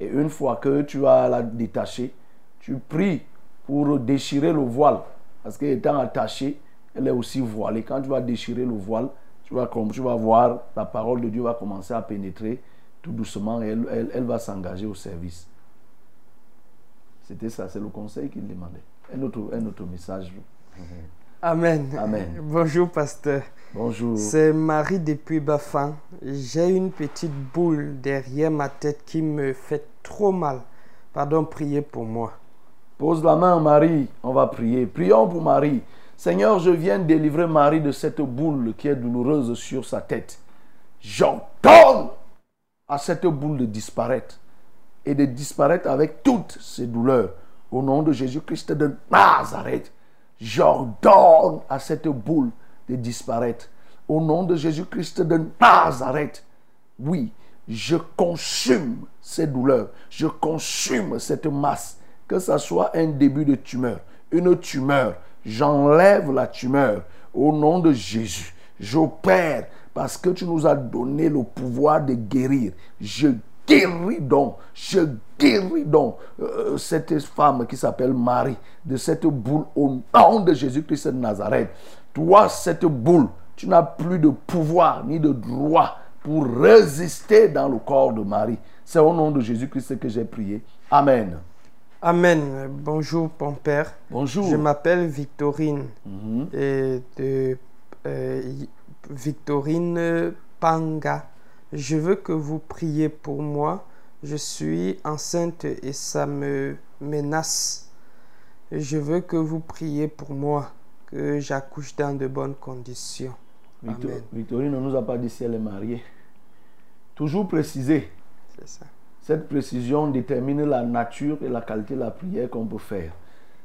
Et une fois que tu as la détaché, tu pries pour déchirer le voile. Parce qu'étant attachée, elle est aussi voilée. Quand tu vas déchirer le voile, tu vas, comme, tu vas voir, la parole de Dieu va commencer à pénétrer tout doucement et elle, elle- elle va s'engager au service. C'était ça, c'est le conseil qu'il demandait. Un autre, un autre message. Amen. Amen. Bonjour, pasteur. Bonjour. C'est Marie depuis Bafin. J'ai une petite boule derrière ma tête qui me fait trop mal. Pardon, priez pour moi. Pose la main, Marie. On va prier. Prions pour Marie. Seigneur, je viens délivrer Marie de cette boule qui est douloureuse sur sa tête. J'ordonne à cette boule de disparaître et de disparaître avec toutes ses douleurs. Au nom de Jésus-Christ de Nazareth, j'ordonne à cette boule de disparaître. Au nom de Jésus-Christ de Nazareth, oui, je consume ces douleurs, je consume cette masse, que ce soit un début de tumeur, une tumeur, j'enlève la tumeur au nom de Jésus. J'opère parce que tu nous as donné le pouvoir de guérir. Je guéris donc, je guéris donc euh, cette femme qui s'appelle Marie de cette boule au nom de Jésus-Christ de Nazareth. Toi, cette boule, tu n'as plus de pouvoir ni de droit pour résister dans le corps de Marie. C'est au nom de Jésus-Christ que j'ai prié. Amen. Amen. Bonjour, père. Bonjour. Je m'appelle Victorine. Mhm. Et de euh, Victorine Panga. Je veux que vous priez pour moi. Je suis enceinte et ça me menace. Je veux que vous priez pour moi, que j'accouche dans de bonnes conditions. Victor- Amen. Victorine ne nous a pas dit si elle est mariée. Toujours préciser. C'est ça. Cette précision détermine la nature et la qualité de la prière qu'on peut faire.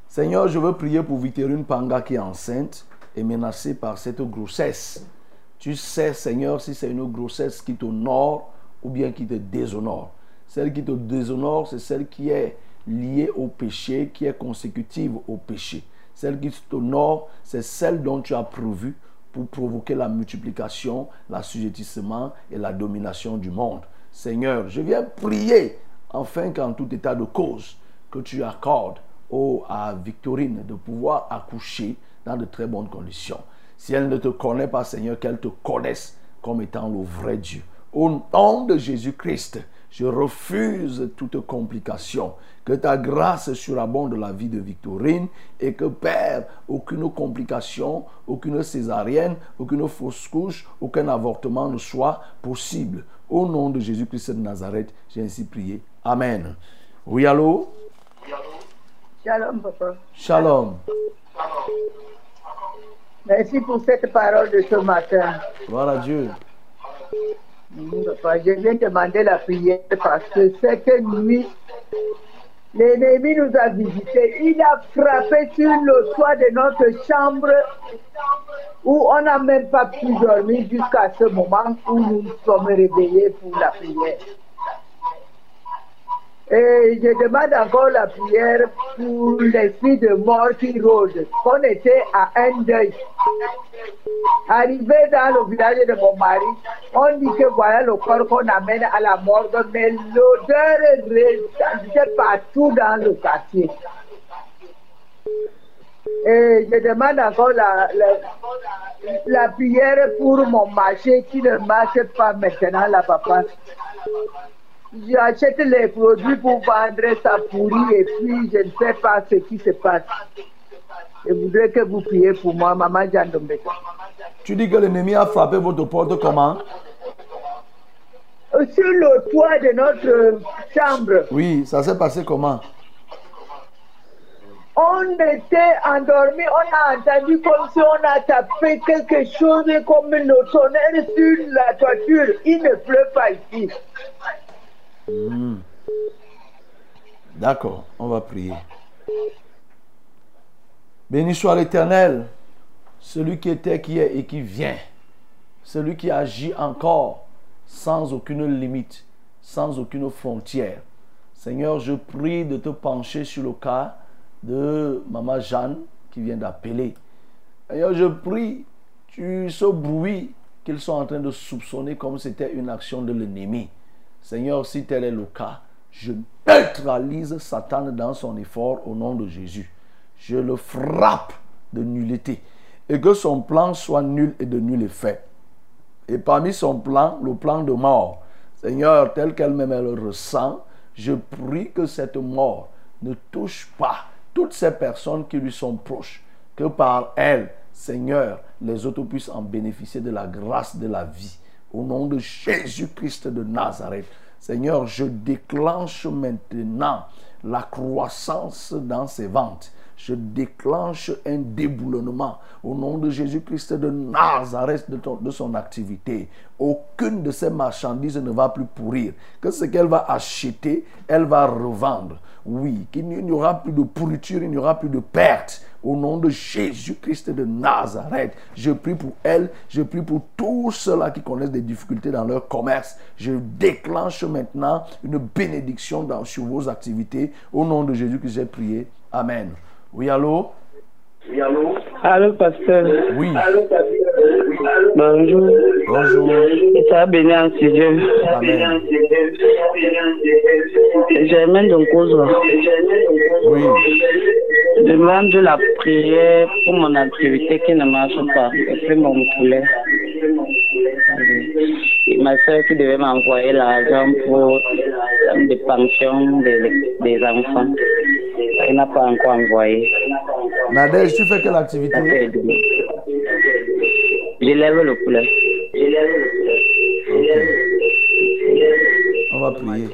Seigneur, je veux prier pour Victorine Panga qui est enceinte et menacée par cette grossesse. Tu sais, Seigneur, si c'est une grossesse qui t'honore ou bien qui te déshonore. Celle qui te déshonore, c'est celle qui est liée au péché, qui est consécutive au péché. Celle qui t'honore, c'est celle dont tu as prévu pour provoquer la multiplication, l'assujettissement et la domination du monde. Seigneur, je viens prier afin qu'en tout état de cause, que tu accordes au, à Victorine de pouvoir accoucher dans de très bonnes conditions. Si elle ne te connaît pas, Seigneur, qu'elle te connaisse comme étant le vrai Dieu. Au nom de Jésus-Christ, je refuse toute complication. Que ta grâce surabonde la vie de Victorine et que, Père, aucune complication, aucune césarienne, aucune fausse couche, aucun avortement ne soit possible. Au nom de Jésus-Christ de Nazareth, j'ai ainsi prié. Amen. Oui, allô? Shalom, papa. Shalom. Merci pour cette parole de ce matin. Gloire à Dieu. Mm, Papa, je viens demander la prière parce que cette nuit, l'ennemi nous a visités. Il a frappé sur le toit de notre chambre où on n'a même pas pu dormir jusqu'à ce moment où nous sommes réveillés pour la prière. Et je demande encore la prière pour l'esprit de mort qui rôde. On était à un deuil. Arrivé dans le village de mon mari, on dit que voilà le corps qu'on amène à la morgue, mais l'odeur ressentait partout dans le quartier. Et je demande encore la, la, la prière pour mon marché qui ne marche pas maintenant, là, papa. J'achète les produits pour vendre ça pourri et puis je ne sais pas ce qui se passe. Je voudrais que vous priez pour moi, maman Jeanne Dombeka. Tu dis que l'ennemi a frappé votre porte comment? Sur le toit de notre chambre, Oui, ça s'est passé comment? On était endormi, on a entendu comme si on a tapé quelque chose comme le tonnerre sur la toiture. Il ne pleut pas ici. Hmm. D'accord, on va prier. Béni soit l'Éternel, celui qui était, qui est et qui vient, celui qui agit encore sans aucune limite, sans aucune frontière. Seigneur, je prie de te pencher sur le cas de Maman Jeanne qui vient d'appeler. Seigneur, je prie, tu ce bruit qu'ils sont en train de soupçonner comme c'était une action de l'ennemi. Seigneur, si tel est le cas, je neutralise Satan dans son effort au nom de Jésus. Je le frappe de nullité. Et que son plan soit nul et de nul effet. Et parmi son plan, le plan de mort, Seigneur, tel qu'elle-même elle le ressent, je prie que cette mort ne touche pas toutes ces personnes qui lui sont proches. Que par elle, Seigneur, les autres puissent en bénéficier de la grâce de la vie. Au nom de Jésus-Christ de Nazareth. Seigneur, je déclenche maintenant la croissance dans ses ventes. Je déclenche un déboulonnement au nom de Jésus-Christ de Nazareth de, son activité. Aucune de ces marchandises ne va plus pourrir. Que ce qu'elle va acheter, elle va revendre. Oui, qu'il n'y aura plus de pourriture, il n'y aura plus de perte. Au nom de Jésus-Christ de Nazareth, je prie pour elle, je prie pour tous ceux-là qui connaissent des difficultés dans leur commerce. Je déclenche maintenant une bénédiction dans, sur vos activités. Au nom de Jésus que j'ai prié. Amen. Oui, allô? Oui, allô? Allô, pasteur. Oui. Bonjour. Bonjour. Et ça béni en Dieu. Amen. J'aime donc cause. Oui. Demande de la prière pour mon activité qui ne marche pas. C'est mon poulet. Et ma soeur qui devait m'envoyer l'argent pour des pensions des, des enfants. Elle n'a pas encore envoyé. Nadège, tu fais quelle activité? Je lève le poulet. On va prier.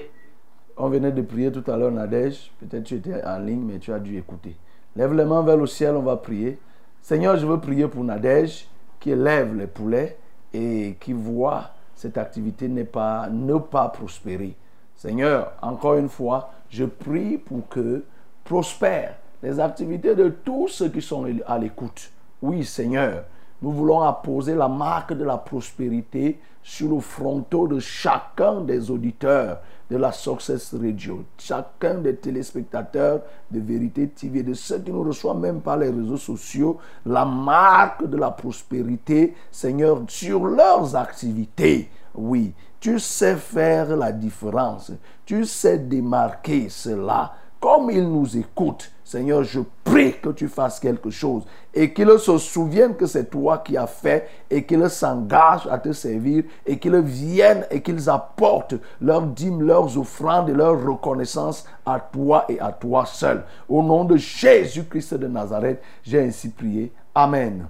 On venait de prier tout à l'heure, Nadège. Peut-être tu étais en ligne, mais tu as dû écouter. Lève les mains vers le ciel, on va prier. Seigneur, je veux prier pour Nadège qui élève les poulets et qui voit cette activité n'est pas, ne pas prospérer. Seigneur, encore une fois, je prie pour que prospèrent les activités de tous ceux qui sont à l'écoute. Oui, Seigneur, nous voulons apposer la marque de la prospérité sur le fronton de chacun des auditeurs de la Success Radio, chacun des téléspectateurs de Vérité TV, de ceux qui nous reçoivent même par les réseaux sociaux, la marque de la prospérité, Seigneur, sur leurs activités. Oui, tu sais faire la différence, tu sais démarquer cela. Comme ils nous écoutent, Seigneur, je prie que tu fasses quelque chose et qu'ils se souviennent que c'est toi qui as fait et qu'ils s'engagent à te servir et qu'ils viennent et qu'ils apportent leurs dîmes, leurs offrandes et leur reconnaissance à toi et à toi seul. Au nom de Jésus-Christ de Nazareth, j'ai ainsi prié. Amen.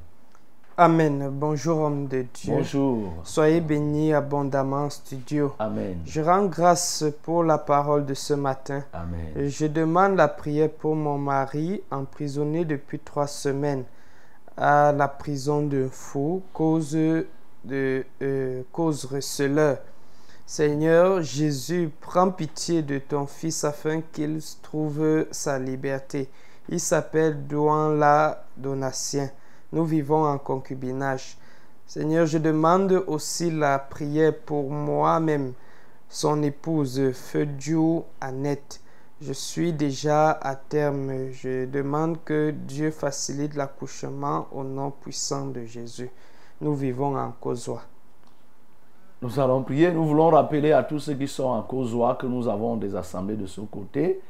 Amen. Bonjour, homme de Dieu. Bonjour. Soyez bénis abondamment en studio. Amen. Je rends grâce pour la parole de ce matin. Amen. Je demande la prière pour mon mari, emprisonné depuis trois semaines à la prison de fou, cause de euh, cause receleur. Seigneur Jésus, prends pitié de ton fils afin qu'il trouve sa liberté. Il s'appelle Douanla Donatien. Nous vivons en concubinage. Seigneur, je demande aussi la prière pour moi-même, son épouse, Feu Annette. Je suis déjà à terme. Je demande que Dieu facilite l'accouchement au nom puissant de Jésus. Nous vivons en Causois. Nous allons prier. Nous voulons rappeler à tous ceux qui sont en Causois que nous avons des assemblées de ce côté.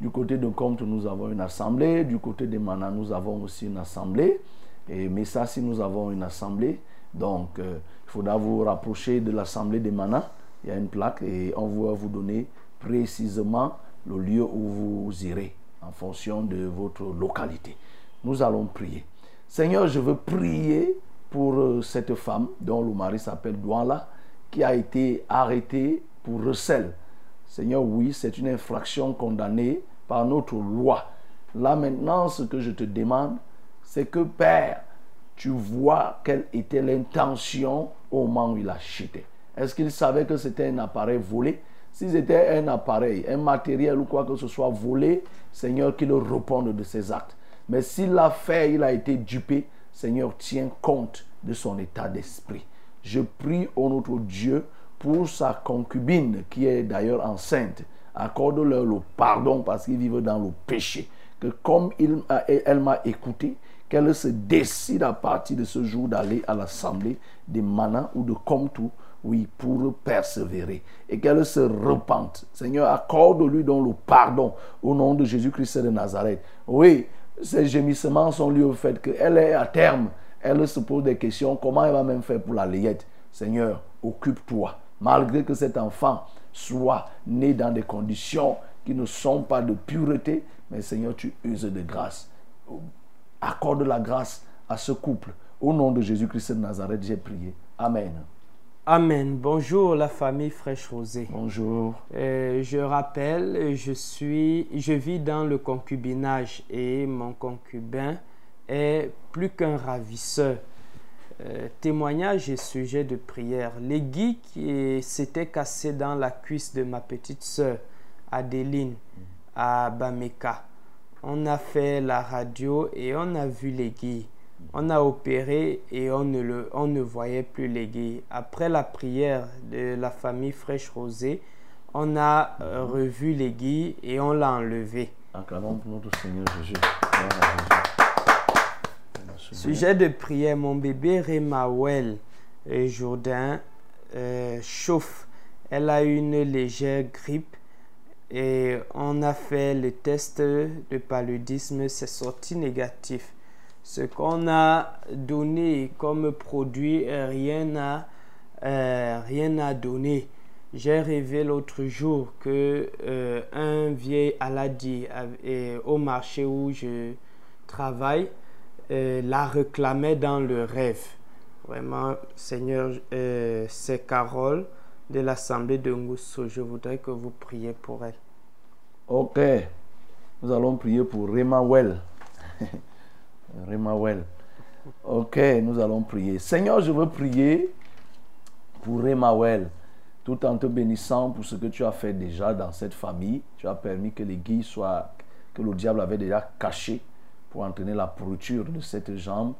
Du côté de Comte, nous avons une assemblée. Du côté de Mana, nous avons aussi une assemblée. Et Messassi, nous avons une assemblée. Donc, euh, il faudra vous rapprocher de l'assemblée de Mana. Il y a une plaque et on va vous donner précisément le lieu où vous irez en fonction de votre localité. Nous allons prier. Seigneur, je veux prier pour euh, cette femme dont le mari s'appelle Douala, qui a été arrêtée pour recel. Seigneur, oui, c'est une infraction condamnée par notre loi. Là maintenant, ce que je te demande, c'est que Père, tu vois quelle était l'intention au moment où il achetait. Est-ce qu'il savait que c'était un appareil volé? Si c'était un appareil, un matériel ou quoi que ce soit volé, Seigneur, qu'il réponde de ses actes. Mais s'il l'a fait, il a été dupé, Seigneur, tiens compte de son état d'esprit. Je prie au notre Dieu pour sa concubine qui est d'ailleurs enceinte. Accorde-leur le pardon parce qu'ils vivent dans le péché. Que comme il, elle m'a écouté, qu'elle se décide à partir de ce jour d'aller à l'assemblée de Mana ou de Comtou, oui, pour persévérer. Et qu'elle se repente. Seigneur, accorde-lui donc le pardon au nom de Jésus-Christ de Nazareth. Oui, ces gémissements sont liés au fait qu'elle est à terme. Elle se pose des questions. Comment elle va même faire pour la layette Seigneur, occupe-toi. Malgré que cet enfant soit né dans des conditions qui ne sont pas de pureté, mais Seigneur, tu uses de grâce. Accorde la grâce à ce couple. Au nom de Jésus-Christ de Nazareth, j'ai prié. Amen. Amen. Bonjour la famille Fraîche Rosée. Bonjour. Euh, je rappelle, je suis, je vis dans le concubinage et mon concubin est plus qu'un ravisseur. Euh, témoignage et sujet de prière. L'aiguille qui s'était cassée dans la cuisse de ma petite sœur Adeline à Bameka. On a fait la radio et on a vu l'aiguille. On a opéré et on ne, le, on ne voyait plus l'aiguille. Après la prière de la famille Fraîche Rosée, on a euh, revu l'aiguille et on l'a. Acclamons pour notre Seigneur Jésus. Sujet de prière, mon bébé Remawel Jourdain euh, chauffe. Elle a une légère grippe et on a fait le test de paludisme, c'est sorti négatif. Ce qu'on a donné comme produit, rien n'a euh, rien. J'ai rêvé l'autre jour que euh, un vieil Aladi au marché où je travaille euh, la réclamait dans le rêve. Vraiment, Seigneur, euh, c'est Carole de l'Assemblée de Ngousso. Je voudrais que vous priez pour elle. Ok. Nous allons prier pour Remawel. Remawel. Ok, nous allons prier. Seigneur, je veux prier pour Remawel, tout en te bénissant pour ce que tu as fait déjà dans cette famille. Tu as permis que les guilles soient, que le diable avait déjà caché pour entraîner la pourriture de cette jambe,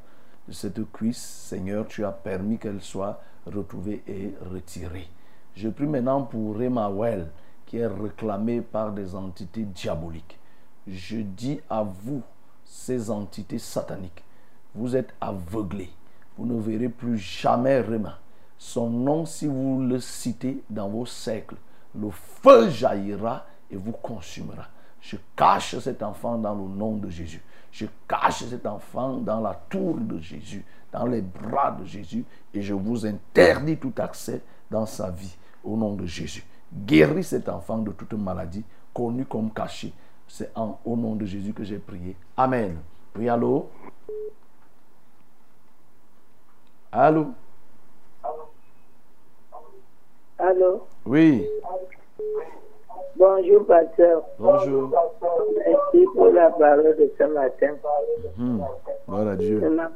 de cette cuisse. Seigneur, tu as permis qu'elle soit retrouvée et retirée. Je prie maintenant pour Remawel, qui est réclamé par des entités diaboliques. Je dis à vous, ces entités sataniques, vous êtes aveuglés. Vous ne verrez plus jamais Rema. Son nom, si vous le citez dans vos cercles, le feu jaillira et vous consumera. Je cache cet enfant dans le nom de Jésus. Je cache cet enfant dans la tour de Jésus, dans les bras de Jésus, et je vous interdis tout accès dans sa vie au nom de Jésus. Guéris cet enfant de toute maladie, connue comme cachée. C'est en, au nom de Jésus que j'ai prié. Amen. Oui, allô? Allô? Allô? Oui. Bonjour, pasteur. Bonjour. Merci pour la parole de ce matin. Mhm. Gloire à Dieu. C'est ma.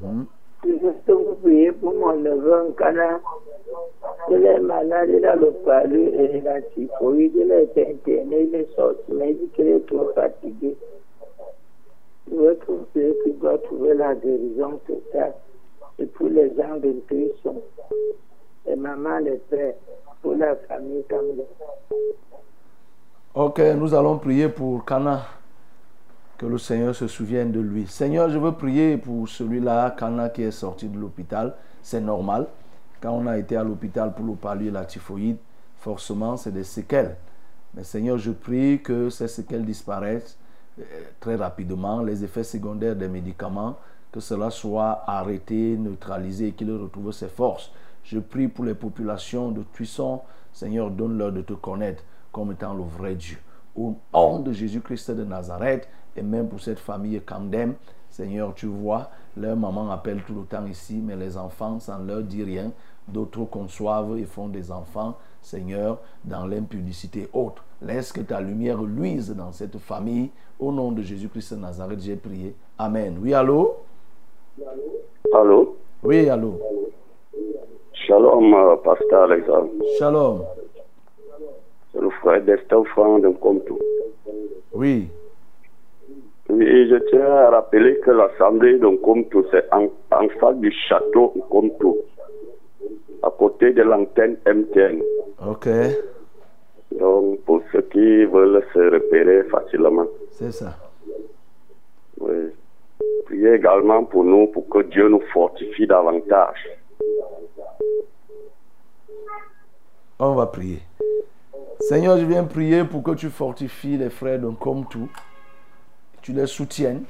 Mhm. Je priez pour mon neveu en Cana. Il est malade, il a le palu et la typhoïde. Il a été interné, il est sorti, mais il dit qu'il est trop fatigué. Qu'il doit trouver la guérison totale. Et pour les gens d'intuition. Et maman, les pères, pour la famille Kamle. Ok, nous allons prier pour Cana. Que le Seigneur se souvienne de lui. Seigneur, je veux prier pour celui-là, Cana, qui est sorti de l'hôpital. C'est normal. Quand on a été à l'hôpital pour le palu et la typhoïde, forcément, c'est des séquelles. Mais Seigneur, je prie que ces séquelles disparaissent euh, très rapidement. Les effets secondaires des médicaments, que cela soit arrêté, neutralisé et qu'il retrouve ses forces. Je prie pour les populations de Tuisson. Seigneur, donne-leur de te connaître comme étant le vrai Dieu. Au nom de Jésus-Christ de Nazareth, et même pour cette famille Camdem, Seigneur, tu vois, leur maman appelle tout le temps ici, mais les enfants, ça ne leur dit rien. D'autres conçoivent et font des enfants, Seigneur, dans l'impudicité haute. Laisse que ta lumière luise dans cette famille. Au nom de Jésus-Christ de Nazareth, j'ai prié. Amen. Oui, allô? Allô? Oui, allô. Shalom, euh, pasteur Alexandre. Shalom. C'est le frère Destin Franc de Comtou. Oui. Oui, je tiens à rappeler que l'assemblée de Comtou, c'est en, en face du château de Comtou, à côté de l'antenne MTN. Ok, Donc, pour ceux qui veulent se repérer facilement. c'est ça. Oui. Priez également pour nous, pour que Dieu nous fortifie davantage. On va prier. Seigneur, je viens prier pour que tu fortifies les frères d'un comme tout. Tu les soutiennes,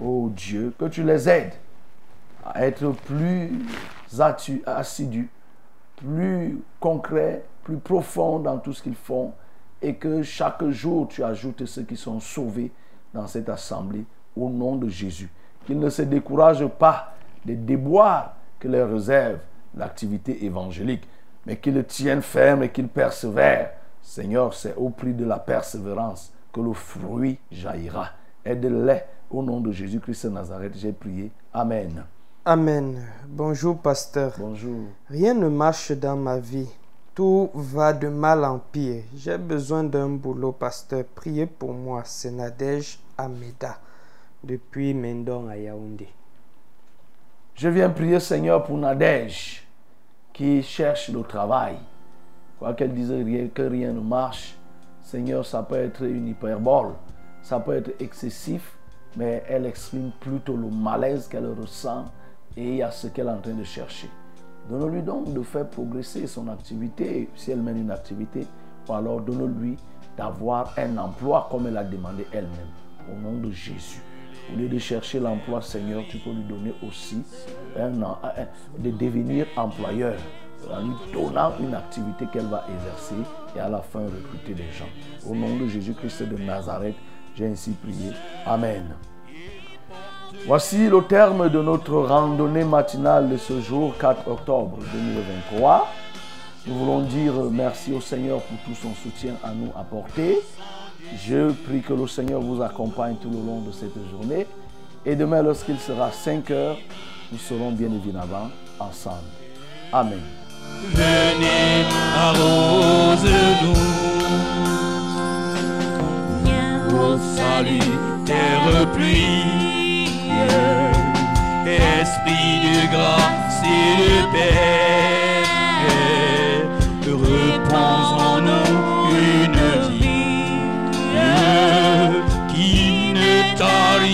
oh Dieu, que tu les aides à être plus assidus, plus concrets, plus profonds dans tout ce qu'ils font et que chaque jour tu ajoutes ceux qui sont sauvés dans cette assemblée au nom de Jésus. Qu'ils ne se découragent pas des déboires que leur réserve l'activité évangélique, mais qu'ils tiennent ferme et qu'ils persévèrent. Seigneur, c'est au prix de la persévérance que le fruit jaillira. Aide-les au nom de Jésus-Christ de Nazareth. J'ai prié. Amen. Amen. Bonjour, pasteur. Bonjour. Rien ne marche dans ma vie. Tout va de mal en pire. J'ai besoin d'un boulot, pasteur. Priez pour moi. C'est Nadège Ameda, depuis Mendon à Yaoundé. Je viens prier, Seigneur, pour Nadège qui cherche le travail. Quoi qu'elle dise rien- que rien ne marche, Seigneur, ça peut être une hyperbole, ça peut être excessif, mais elle exprime plutôt le malaise qu'elle ressent et à ce qu'elle est en train de chercher. Donne-lui donc de faire progresser son activité, si elle mène une activité, ou alors donne-lui d'avoir un emploi comme elle a demandé elle-même, au nom de Jésus. Au lieu de chercher l'emploi, Seigneur, tu peux lui donner aussi de devenir employeur en lui donnant une activité qu'elle va exercer et à la fin recruter des gens. Au nom de Jésus-Christ de Nazareth, j'ai ainsi prié. Amen. Voici le terme de notre randonnée matinale de ce jour 4 octobre 2023. Nous voulons dire merci au Seigneur pour tout son soutien à nous apporté. Je prie que le Seigneur vous accompagne tout le long de cette journée. Et demain, lorsqu'il sera 5 heures, nous serons bien évidemment ensemble. Amen. Venez, arrose-nous. Au salut, terre pluie. Esprit de grâce et de paix. Repose en nous une vie qui ne tarisse